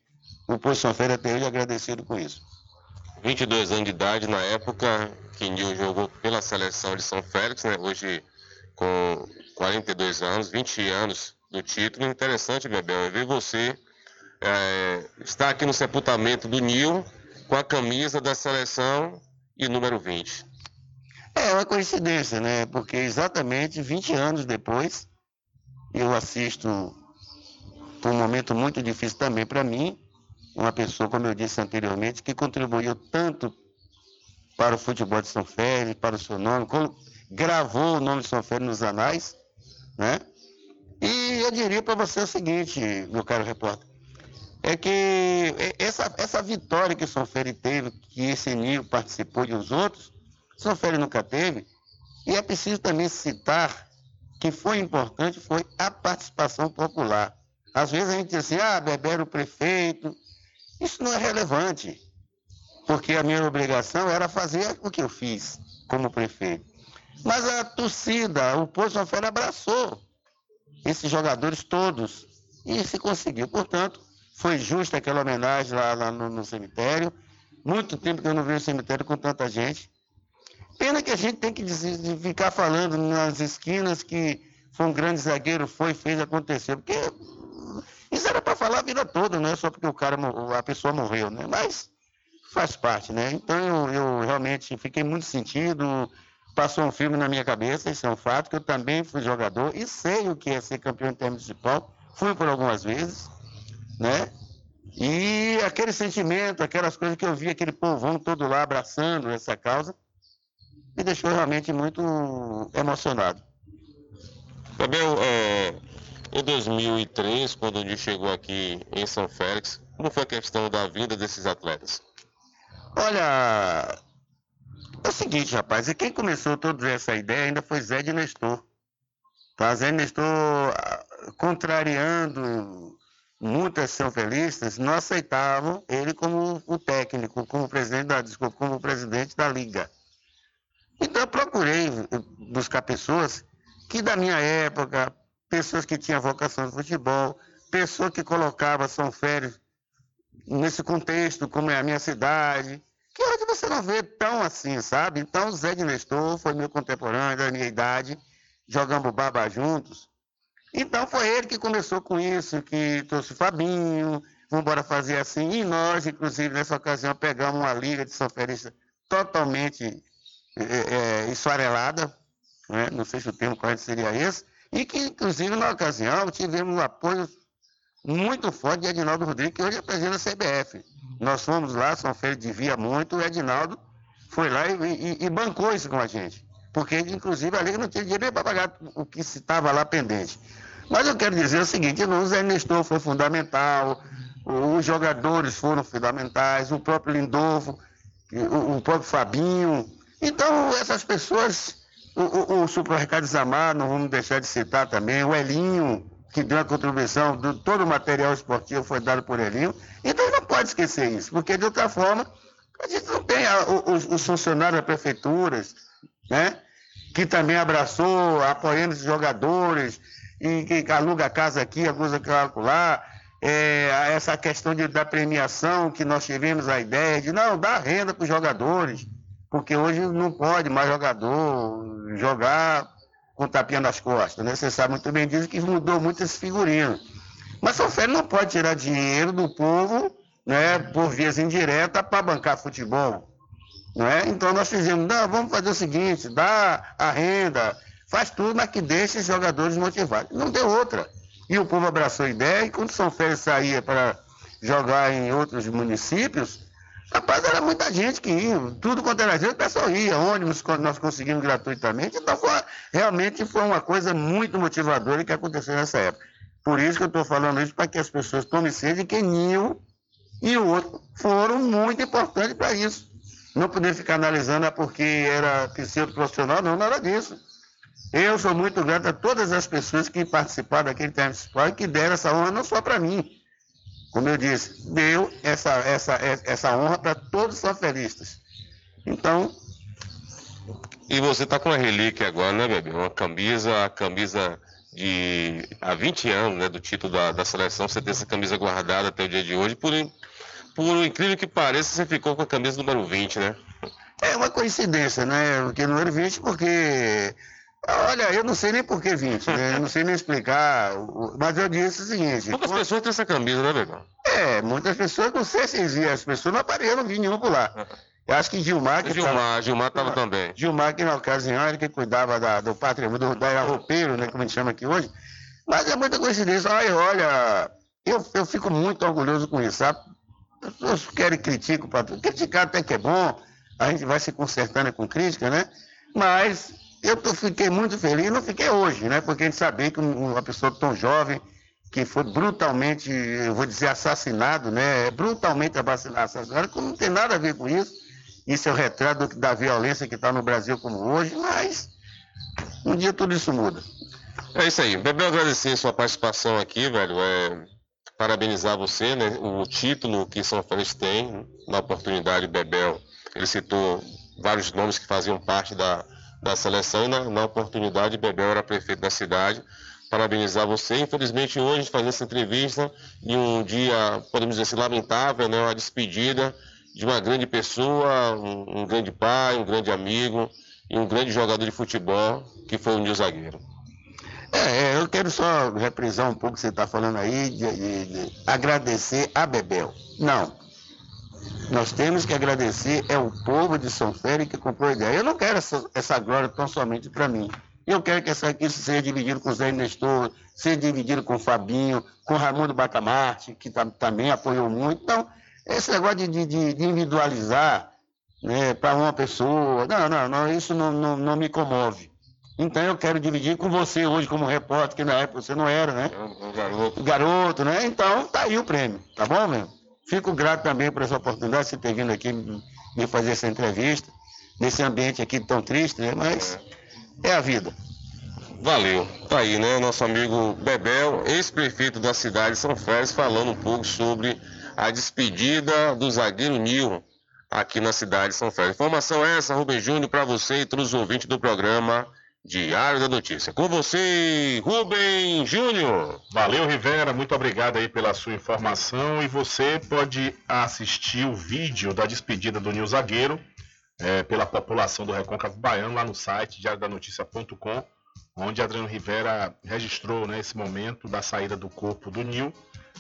o São Félix até é agradecido com isso. 22 anos de idade na época que Nil jogou pela seleção de São Félix, né? Hoje com 42 anos, 20 anos do título. Interessante, Bebel, é ver você é, estar aqui no sepultamento do Nil com a camisa da seleção e número 20. É uma coincidência, né? Porque exatamente 20 anos depois, eu assisto por um momento muito difícil também para mim, uma pessoa, como eu disse anteriormente, que contribuiu tanto para o futebol de São Félix, para o seu nome, gravou o nome de São Félix nos anais, né? E eu diria para você o seguinte, meu caro repórter, é que essa, essa vitória que o Félix teve, que esse Nil participou de os outros, São Félix nunca teve, e é preciso também citar que foi importante, foi a participação popular. Às vezes a gente diz assim, ah, Bebé era o prefeito, isso não é relevante, porque a minha obrigação era fazer o que eu fiz como prefeito. Mas a torcida, o povo Félix abraçou esses jogadores todos e se conseguiu. Portanto, foi justa aquela homenagem lá, lá no, no, cemitério. Muito tempo que eu não vi um cemitério com tanta gente. Pena que a gente tem que ficar falando nas esquinas que foi um grande zagueiro, foi, fez, aconteceu. Porque isso era para falar a vida toda, não é só porque o cara, a pessoa morreu, né? Mas faz parte, né? Então eu, eu realmente fiquei muito sentido, passou um filme na minha cabeça, isso é um fato, que eu também fui jogador e sei o que é ser campeão intermunicipal, fui por algumas vezes, né? E aquele sentimento, aquelas coisas que eu vi, aquele povão todo lá abraçando essa causa, me deixou realmente muito emocionado. Gabriel, é, em 2003, quando o Nil chegou aqui em São Félix, como foi a questão da vinda desses atletas? Olha, é o seguinte, rapaz, e quem começou toda essa ideia ainda foi Zé de Nestor. Tá? Zé de Nestor, ah, contrariando muitas são felistas, não aceitavam ele como o técnico, como presidente da, desculpa, como presidente da liga. Então eu procurei buscar pessoas que da minha época, pessoas que tinham vocação de futebol, pessoas que colocavam São Félix nesse contexto, como é a minha cidade, que hoje você não vê tão assim, sabe? Então, Zé de Nestor foi meu contemporâneo, da minha idade, jogamos baba juntos. Então, foi ele que começou com isso, que trouxe o Fabinho, vamos embora fazer assim. E nós, inclusive, nessa ocasião, pegamos uma liga de São Félix totalmente é, é, esfarelada, né? não sei se o termo correto seria esse, e que, inclusive, na ocasião, tivemos um apoio muito forte de Edinaldo Rodrigues, que hoje é presidente da CBF. Nós fomos lá, São Félix devia muito, o Edinaldo foi lá e, e, e, bancou isso com a gente. Porque, inclusive, a Liga não tinha dinheiro para pagar o que estava lá pendente. Mas eu quero dizer o seguinte, o Zé Nestor foi fundamental, os jogadores foram fundamentais, o próprio Lindolfo, o, próprio Fabinho. Então, essas pessoas, o, o, o Zamar, não vamos deixar de citar também, o Elinho, que deu a contribuição, do, todo o material esportivo foi dado por Elinho. Então não pode esquecer isso, porque de outra forma, a gente não tem os, os, funcionários das prefeituras, né? Que também abraçou, apoiando os jogadores, e que aluga casa aqui, aluga lá. É, essa questão de, da premiação que nós tivemos a ideia de não dar renda para os jogadores, porque hoje não pode mais jogador jogar com tapinha nas costas, né? Você sabe muito bem disso que mudou muito esse figurino. Mas São Félix não pode tirar dinheiro do povo, né, por vias indiretas para bancar futebol. Né? Então nós fizemos, não, vamos fazer o seguinte, dá a renda, faz tudo, mas que deixe os jogadores motivados. Não deu outra. E o povo abraçou a ideia, e quando São Félix saía para jogar em outros municípios, Rapaz, era muita gente que ia, tudo quanto era gente, o pessoal ia, ônibus nós conseguimos gratuitamente, então foi, realmente foi uma coisa muito motivadora que aconteceu nessa época. Por isso que eu estou falando isso, para que as pessoas tomem sede que Nil e o outro foram muito importantes para isso. Não poder ficar analisando é porque era pseudo profissional, não, nada disso. Eu sou muito grato a todas as pessoas que participaram daquele tempo e que deram essa honra não só para mim, como eu disse, deu essa, essa, essa honra para todos os sanferistas. Então. E você está com a relíquia agora, né, bebê? Uma camisa, a camisa de há 20 anos, né, do título da, da seleção. Você tem essa camisa guardada até o dia de hoje por, por incrível que pareça, você ficou com a camisa número 20, né? É uma coincidência, né? Porque número 20, porque. Olha, eu não sei nem por que 20, né? Eu não sei nem explicar. Mas eu disse o seguinte. Poucas quando- pessoas têm essa camisa, né, Vegão? É, muitas pessoas, não sei se existem, as pessoas não apareceram, não vi nenhum por lá. Eu acho que Gilmar. Que Gilmar, tava- Gilmar estava também. Gilmar, que na ocasião era que cuidava da- do patrimônio, do, da roupeiro, né, como a gente chama aqui hoje. Mas é muita coincidência. Olha, olha, eu, eu fico muito orgulhoso com isso, sabe? As pessoas querem criticar, criticar até que é bom, a gente vai se consertando com crítica, né? Mas eu fiquei muito feliz, não fiquei hoje, né? Porque a gente sabia que um- uma pessoa tão jovem, que foi brutalmente, eu vou dizer, assassinado, né? Brutalmente assassinado, que não tem nada a ver com isso. Isso é o retrato da violência que está no Brasil como hoje, mas um dia tudo isso muda. É isso aí. Bebel, agradecer sua participação aqui, velho. É, parabenizar você, né? O título que São Félix tem, na oportunidade, Bebel, ele citou vários nomes que faziam parte da, da seleção e na, na oportunidade Bebel era prefeito da cidade. Parabenizar você. Infelizmente, hoje, a gente faz essa entrevista em um dia, podemos dizer assim, lamentável, né? Uma despedida de uma grande pessoa, um, um grande pai, um grande amigo e um grande jogador de futebol, que foi o Nil Zagueiro. É, é, eu quero só reprisar um pouco o que você está falando aí, de, de- de agradecer a Bebel. Não. Nós temos que agradecer é o povo de São Félix que comprou a ideia. Eu não quero essa, essa glória tão somente para mim. Eu quero que essa, isso seja dividido com o Zé Nestor, seja dividido com o Fabinho, com o Raimundo Bacamarte, que tam- também apoiou muito. Então, esse negócio de- de- de individualizar né, para uma pessoa, não, não, não, isso não, não, não me comove. Então eu quero dividir com você hoje como repórter, que na época você não era, né? garoto. Garoto, né? Então tá aí o prêmio, tá bom, meu? Fico grato também por essa oportunidade de você ter vindo aqui me me fazer essa entrevista, nesse ambiente aqui tão triste, né? Mas é a vida. Valeu. Tá aí, né? Nosso amigo Bebel, ex-prefeito da cidade de São Félix, falando um pouco sobre a despedida do zagueiro Nil aqui na cidade de São Félix. Informação essa, Rubem Júnior, para você e todos os ouvintes do programa Diário da Notícia. Com você, Rubem Júnior. Valeu, Rivera. Muito obrigado aí pela sua informação. E você pode assistir o vídeo da despedida do Nil Zagueiro eh, pela população do Recôncavo Baiano lá no site diariodanoticia.com, onde Adriano Rivera registrou né, esse momento da saída do corpo do Nil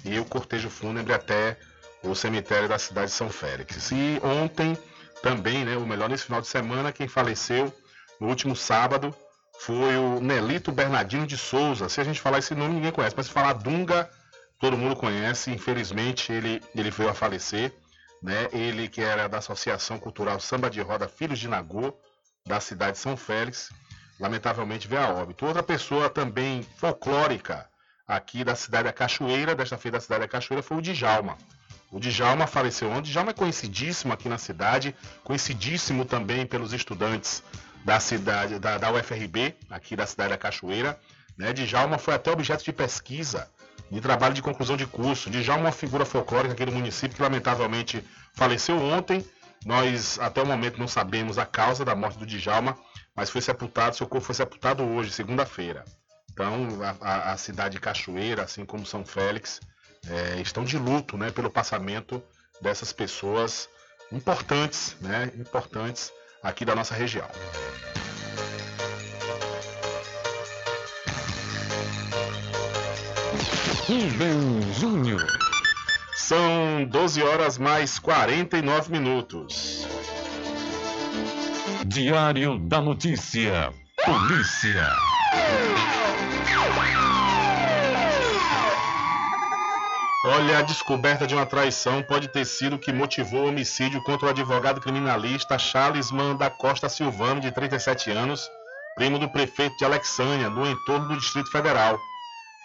e o cortejo fúnebre até o cemitério da cidade de São Félix. E ontem também, né, o melhor nesse final de semana, quem faleceu no último sábado foi o Nelito Bernardino de Souza. Se a gente falar esse nome, ninguém conhece, mas se falar Dunga, todo mundo conhece. Infelizmente, ele, ele veio a falecer. Né? Ele que era da Associação Cultural Samba de Roda Filhos de Nagô, da cidade de São Félix, lamentavelmente veio a óbito. Outra pessoa também folclórica aqui da cidade da Cachoeira, desta feita da cidade da Cachoeira, foi o Djalma. O Djalma faleceu ontem. Djalma é conhecidíssimo aqui na cidade, conhecidíssimo também pelos estudantes da cidade da, da UFRB, aqui da cidade da Cachoeira. Né? Djalma foi até objeto de pesquisa, de trabalho de conclusão de curso. Djalma é uma figura folclórica aqui do município que lamentavelmente faleceu ontem. Nós até o momento não sabemos a causa da morte do Djalma, mas foi sepultado, seu corpo foi sepultado hoje, segunda-feira. Então, a, a- cidade de Cachoeira, assim como São Félix, eh, estão de luto né, pelo passamento dessas pessoas importantes, né, importantes aqui da nossa região. Rubem Júnior. São 12 horas mais 49 minutos. Diário da Notícia. Polícia. Olha, a descoberta de uma traição pode ter sido o que motivou o homicídio contra o advogado criminalista Charlesman da Costa Silvano, de 37 anos, primo do prefeito de Alexânia, no entorno do Distrito Federal.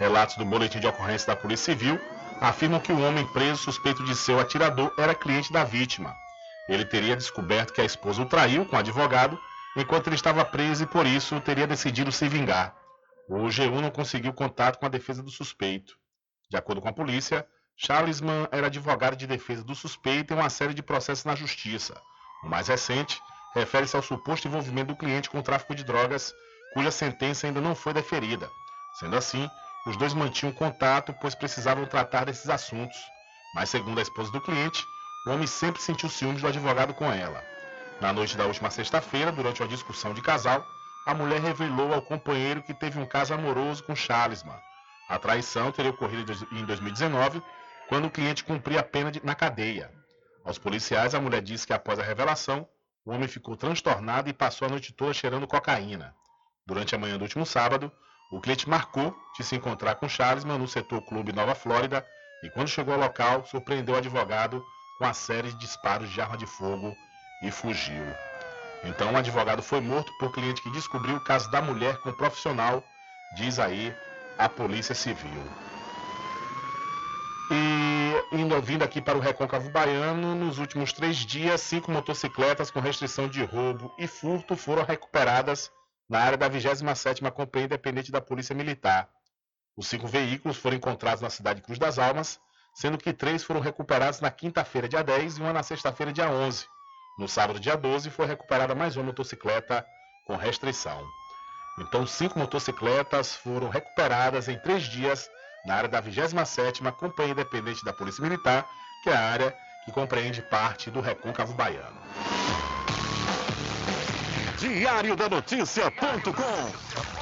Relatos do boletim de ocorrência da Polícia Civil afirmam que o homem preso suspeito de ser o atirador era cliente da vítima. Ele teria descoberto que a esposa o traiu com o advogado enquanto ele estava preso e por isso teria decidido se vingar. O G1 não conseguiu contato com a defesa do suspeito. De acordo com a polícia, Charlesman era advogado de defesa do suspeito em uma série de processos na justiça. O mais recente refere-se ao suposto envolvimento do cliente com o tráfico de drogas, cuja sentença ainda não foi deferida. Sendo assim, os dois mantinham contato, pois precisavam tratar desses assuntos. Mas, segundo a esposa do cliente, o homem sempre sentiu ciúmes do advogado com ela. Na noite da última sexta-feira, durante uma discussão de casal, a mulher revelou ao companheiro que teve um caso amoroso com Charlesman. A traição teria ocorrido em 2019, quando o cliente cumpria a pena de, na cadeia. Aos policiais, a mulher disse que após a revelação, o homem ficou transtornado e passou a noite toda cheirando cocaína. Durante a manhã do último sábado, o cliente marcou de se encontrar com Charlesman no setor Clube Nova Flórida e, quando chegou ao local, surpreendeu o advogado com a série de disparos de arma de fogo e fugiu. Então, o advogado foi morto por cliente que descobriu o caso da mulher com o profissional, diz aí a Polícia Civil. E indo vindo aqui para o Recôncavo Baiano, nos últimos três dias, cinco motocicletas com restrição de roubo e furto foram recuperadas na área da 27ª Companhia Independente da Polícia Militar. Os cinco veículos foram encontrados na cidade de Cruz das Almas, sendo que três foram recuperados na quinta-feira, dia 10, e uma na sexta-feira, dia 11. No sábado, dia 12, foi recuperada mais uma motocicleta com restrição. Então, cinco motocicletas foram recuperadas em três dias na área da 27ª Companhia Independente da Polícia Militar, que é a área que compreende parte do Recôncavo Baiano. Diário da Notícia.com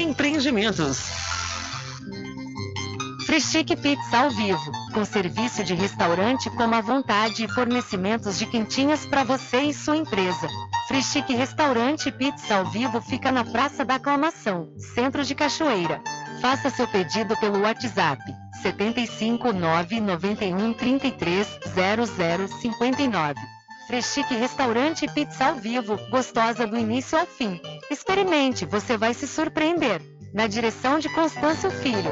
Empreendimentos. Frischique Pizza ao vivo, com serviço de restaurante como à vontade e fornecimentos de quentinhas para você e sua empresa. Frischique Restaurante Pizza ao vivo fica na Praça da Aclamação, Centro de Cachoeira. Faça seu pedido pelo WhatsApp 75 991 33 00 59. Freschique Restaurante e Pizza ao Vivo, gostosa do início ao fim. Experimente, você vai se surpreender. Na direção de Constâncio Filho.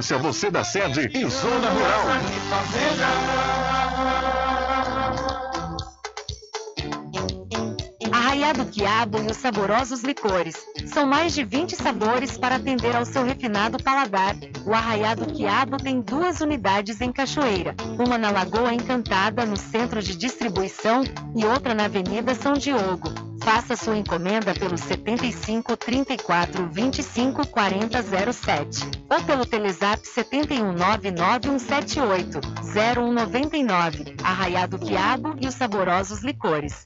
você da sede e zona rural. Arraiado Quiabo e os saborosos licores. São mais de 20 sabores para atender ao seu refinado paladar. O Arraiado Quiabo tem duas unidades em Cachoeira. Uma na Lagoa Encantada, no centro de distribuição, e outra na Avenida São Diogo. Faça sua encomenda pelo 75 34 25 40 07 ou pelo Telezap 71 99178 0199. Arraiado Quiabo e os saborosos licores.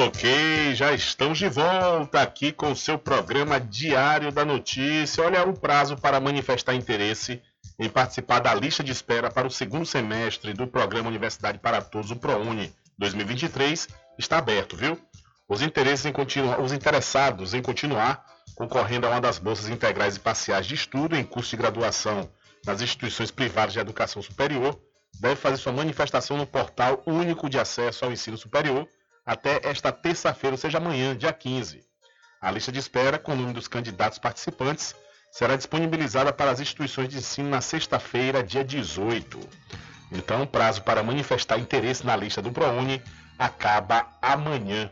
Ok, já estamos de volta aqui com o seu programa Diário da Notícia. Olha, o prazo para manifestar interesse em participar da lista de espera para o segundo semestre do programa Universidade para Todos, o ProUni 2023, está aberto, viu? Os, os interessados em continuar concorrendo a uma das bolsas integrais e parciais de estudo em curso de graduação nas instituições privadas de educação superior devem fazer sua manifestação no portal único de acesso ao ensino superior até esta terça-feira, ou seja, amanhã, dia 15. A lista de espera com o nome dos candidatos participantes será disponibilizada para as instituições de ensino na sexta-feira, dia 18. Então, o prazo para manifestar interesse na lista do ProUni acaba amanhã.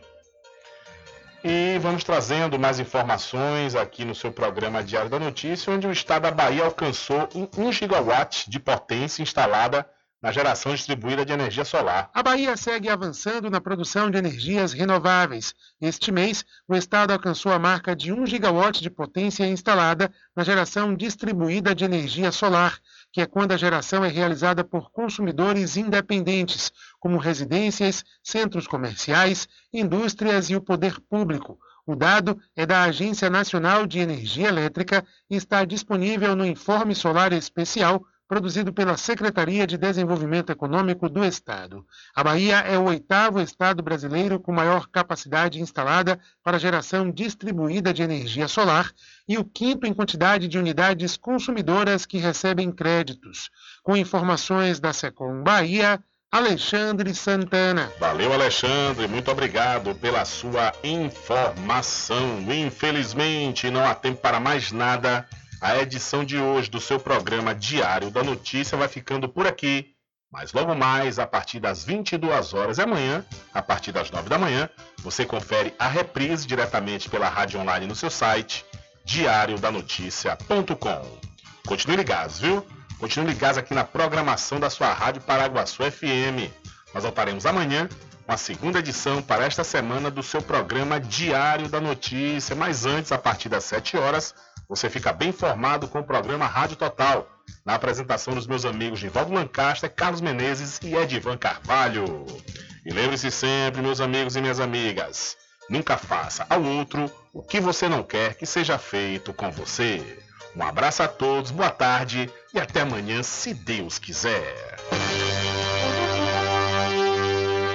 E vamos trazendo mais informações aqui no seu programa Diário da Notícia, onde o estado da Bahia alcançou 1 gigawatt de potência instalada na geração distribuída de energia solar. A Bahia segue avançando na produção de energias renováveis. Este mês, o estado alcançou a marca de 1 gigawatt de potência instalada na geração distribuída de energia solar, que é quando a geração é realizada por consumidores independentes, como residências, centros comerciais, indústrias e o poder público. O dado é da Agência Nacional de Energia Elétrica e está disponível no Informe Solar Especial produzido pela Secretaria de Desenvolvimento Econômico do Estado. A Bahia é o oitavo estado brasileiro com maior capacidade instalada para geração distribuída de energia solar e o quinto em quantidade de unidades consumidoras que recebem créditos. Com informações da Secom Bahia, Alexandre Santana. Valeu, Alexandre. Muito obrigado pela sua informação. Infelizmente, não há tempo para mais nada. A edição de hoje do seu programa Diário da Notícia vai ficando por aqui. Mas logo mais, a partir das 22 horas e amanhã, a partir das 9 da manhã, você confere a reprise diretamente pela rádio online no seu site, diariodanoticia.com. Continue ligados, viu? Continue ligados aqui na programação da sua rádio Paraguaçu FM. Nós voltaremos amanhã com a segunda edição para esta semana do seu programa Diário da Notícia. Mas antes, a partir das 7 horas, você fica bem informado com o programa Rádio Total, na apresentação dos meus amigos Nivaldo Lancaster, Carlos Menezes e Edivan Carvalho. E lembre-se sempre, meus amigos e minhas amigas, nunca faça ao outro o que você não quer que seja feito com você. Um abraço a todos, boa tarde e até amanhã, se Deus quiser.